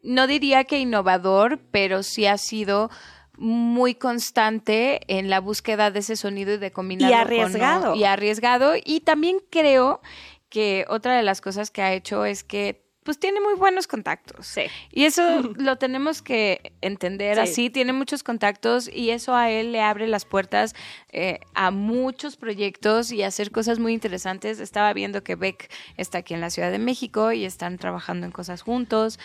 no diría que innovador, pero sí ha sido muy constante en la búsqueda de ese sonido y de combinarlo con- arriesgado. y arriesgado y también creo que otra de las cosas que ha hecho es que pues tiene muy buenos contactos. Sí. Y eso lo tenemos que entender Sí. así, tiene muchos contactos y eso a él le abre las puertas eh, a muchos proyectos y a hacer cosas muy interesantes. Estaba viendo que Beck está aquí en la Ciudad de México y están trabajando en cosas juntos.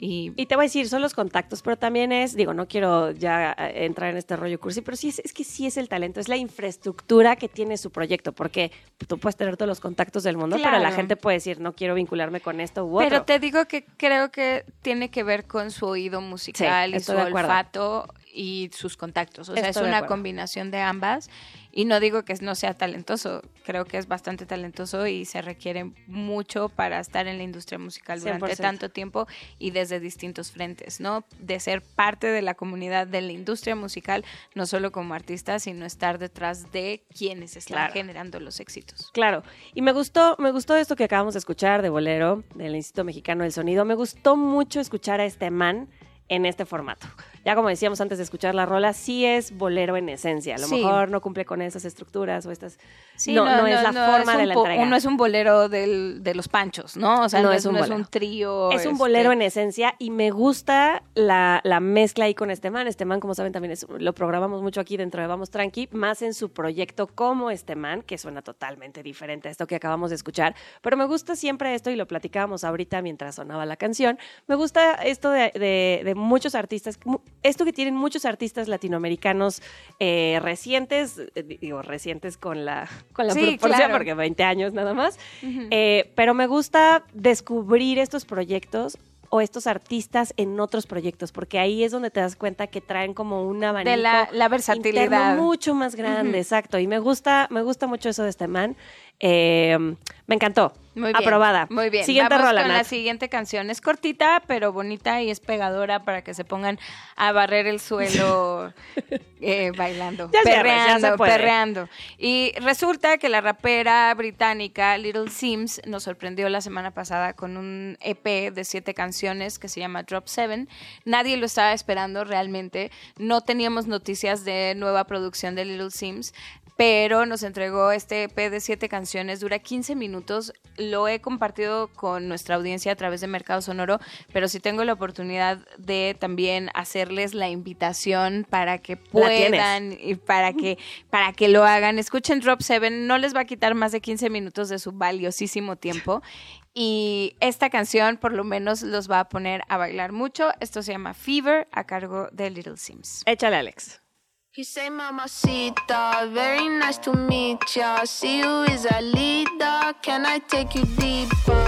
Y, Y te voy a decir, son los contactos, pero también es, digo, no quiero ya eh, entrar en este rollo cursi, pero sí es, es que sí es el talento, es la infraestructura que tiene su proyecto, porque tú puedes tener todos los contactos del mundo, pero la Claro. gente puede decir, no quiero vincularme con esto u otro. Pero te digo que creo que tiene que ver con su oído musical y su olfato y sus contactos. O sea, Estoy es una combinación de ambas. Y no digo que no sea talentoso, creo que es bastante talentoso y se requiere mucho para estar en la industria musical durante 100%. tanto tiempo y desde distintos frentes, ¿no? De ser parte de la comunidad de la industria musical, no solo como artista, sino estar detrás de quienes están Claro. generando los éxitos. Claro, y me gustó, me gustó esto que acabamos de escuchar de Bolero, del Instituto Mexicano del Sonido. Me gustó mucho escuchar a este man en este formato. Ya como decíamos antes de escuchar la rola, sí es bolero en esencia. A lo Sí. mejor no cumple con esas estructuras o estas... Sí, no, no, es la forma de la entrega. No es un bolero del- de los panchos, ¿no? O sea, no, es, un trío. Es un este, bolero en esencia y me gusta la, la mezcla ahí con este man. Este man, como saben, también es- lo programamos mucho aquí dentro de Vamos Tranqui, más en su proyecto como este man, que suena totalmente diferente a esto que acabamos de escuchar. Pero me gusta siempre esto y lo platicábamos ahorita mientras sonaba la canción. Me gusta esto de, de- de muchos artistas, esto que tienen muchos artistas latinoamericanos eh, recientes, eh, digo recientes con la, con la Sí, proporción, claro. porque 20 años nada más. Eh, pero me gusta descubrir estos proyectos o estos artistas en otros proyectos, porque ahí es donde te das cuenta que traen como un abanico De la, la versatilidad. mucho más grande, exacto. Y me gusta, me gusta mucho eso de este man. Eh, me encantó. Muy bien. Aprobada. Muy bien. Siguiente Vamos rola, con la siguiente canción. Es cortita, pero bonita y es pegadora para que se pongan a barrer el suelo eh, bailando. Ya perreando, se puede. perreando. Y resulta que la rapera británica Little Sims nos sorprendió la semana pasada con un EP de siete canciones que se llama Drop Seven. Nadie lo estaba esperando realmente. No teníamos noticias de nueva producción de Little Sims pero nos entregó este EP de siete canciones, dura 15 minutos, lo he compartido con nuestra audiencia a través de Mercado Sonoro, pero si tengo la oportunidad de también hacerles la invitación para que puedan y para que, para que lo hagan, escuchen Drop 7, no les va a quitar más de 15 minutos de su valiosísimo tiempo. Y esta canción por lo menos los va a poner a bailar mucho. Esto se llama Fever a cargo de Little Sims. Échale, Alex. He say, Mamacita, very nice to meet ya. See you is a leader. Can I take you deeper?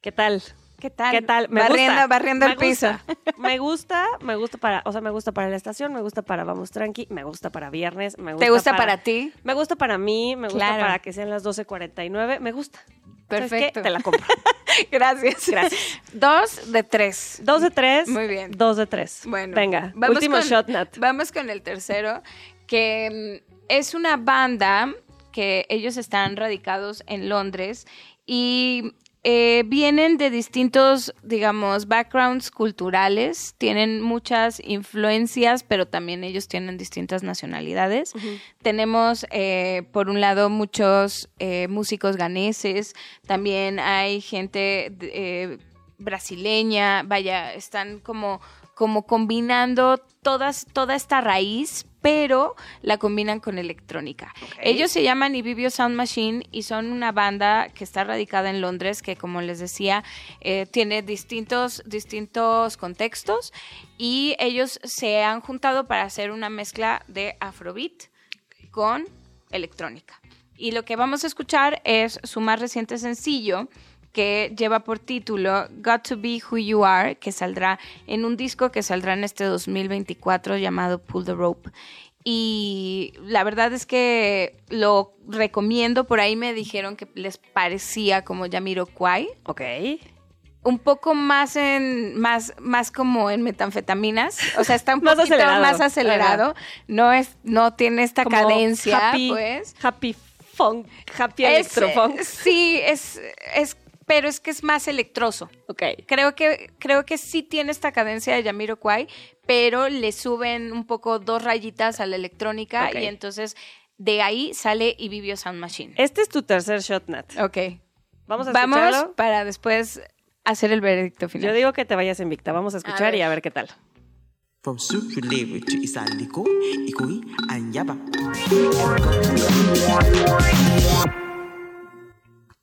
¿Qué tal? ¿Qué tal? ¿Qué tal? Me barriendo, gusta. barriendo me el piso. gusta. Me gusta, me gusta para, o sea, me gusta para la estación, me gusta para Vamos Tranqui, me gusta para viernes, me gusta ¿Te gusta para ti? Me gusta para mí, me gusta Claro. para que sean las 12.49, me gusta. Perfecto. Te la compro. Gracias. Gracias. Dos de tres. Dos de tres. Muy bien. Dos de tres. Bueno, Venga, vamos último con, shot, Nat. Vamos con el tercero, que mm, es una banda que ellos están radicados en Londres y eh, vienen de distintos, digamos, backgrounds culturales, tienen muchas influencias, pero también ellos tienen distintas nacionalidades. Tenemos, eh, por un lado, muchos eh, músicos ganeses, también hay gente eh, brasileña, vaya, están como, como combinando todas, toda esta raíz, pero la combinan con electrónica. Ellos se llaman Ibibio Sound Machine y son una banda que está radicada en Londres, que como les decía, eh, tiene distintos, distintos contextos y ellos se han juntado para hacer una mezcla de afrobeat con electrónica. Y lo que vamos a escuchar es su más reciente sencillo que lleva por título Got to Be Who You Are, que saldrá en un disco que saldrá en este 2024 llamado Pull the Rope. Y la verdad es que lo recomiendo, por ahí me dijeron que les parecía como Yamiroquai. Ok. Un poco más en, más, más como en metanfetaminas. O sea, está un Más poquito acelerado. más acelerado. No es, no tiene esta Como cadencia, happy- pues. Happy funk, happy electrofunk. Sí, es, es, pero es que es más electroso. Ok. Creo que, creo que sí tiene esta cadencia de Yamiroquai, pero le suben un poco dos rayitas a la electrónica y entonces de ahí sale Ibibio Sound Machine. Este es tu tercer shot, Nat. Ok. Vamos a Vamos escucharlo. para después hacer el veredicto final. Yo digo que te vayas invicta. Vamos a escuchar y a ver qué tal. From Sukrelewe to Isaliko, Ikui, and Yaba.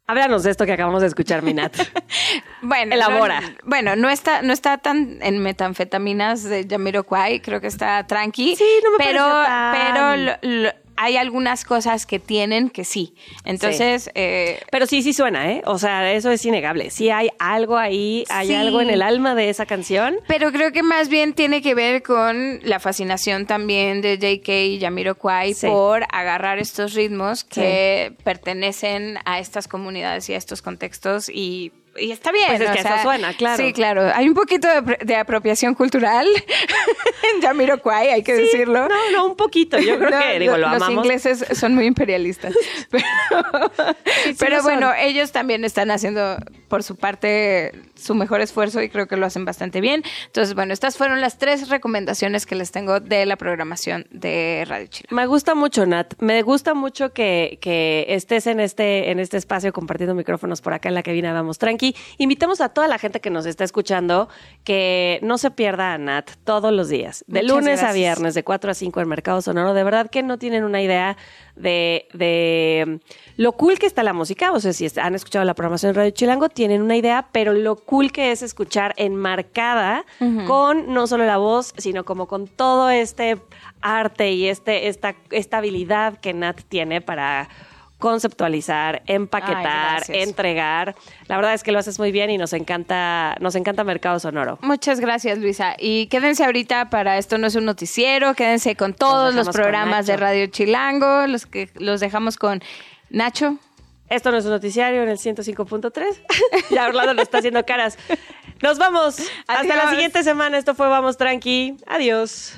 Háblanos de esto que acabamos de escuchar, mi Nat. Bueno, Elabora. no- bueno, no está, no está tan en metanfetaminas de Jamiroquai, creo que está tranqui. Sí, no me pero, tan- pero lo- lo- hay algunas cosas que tienen que sí. Entonces, eh, Pero sí, sí suena, ¿eh? O sea, eso es innegable. Sí hay algo ahí, hay Sí. algo en el alma de esa canción. pero creo que más bien tiene que ver con la fascinación también de JK y Jamiroquai Sí. por agarrar estos ritmos que pertenecen a estas comunidades y a estos contextos y y está bien. Pues es o que eso suena, claro. Sí, claro. Hay un poquito de, de apropiación cultural en Jamiroquai, hay que decirlo. No, no, un poquito. Yo creo No, que, digo, lo los amamos. ingleses son muy imperialistas. Pero, sí pero lo son. bueno, ellos también están haciendo por su parte su mejor esfuerzo y creo que lo hacen bastante bien. Entonces, bueno, estas fueron las tres recomendaciones que les tengo de la programación de Radio Chile. Me gusta mucho, Nat. Me gusta mucho que, que estés en este, en este espacio compartiendo micrófonos por acá en la cabina Vamos Tranqui. Invitamos a toda la gente que nos está escuchando que no se pierda a Nat todos los días, de Muchas lunes a viernes, de 4 a 5 en Mercado Sonoro. De verdad que no tienen una idea de, de lo cool que está la música. O sea, si han escuchado la programación de Radio Chilango, tienen una idea, pero lo cool que es escuchar enmarcada con no solo la voz, sino como con todo este arte y este, esta, esta habilidad que Nat tiene para conceptualizar, empaquetar, entregar. La verdad es que lo haces muy bien y nos encanta, nos encanta Mercado Sonoro. Muchas gracias, Luisa. Y quédense ahorita para Esto no es un noticiero, quédense con todos los programas de. Radio Chilango, los que los dejamos con Nacho. Esto no es un noticiario en el 105.3. ya Orlando le está haciendo caras. Nos vamos. Hasta la siguiente semana. Esto fue Vamos Tranqui. Adiós.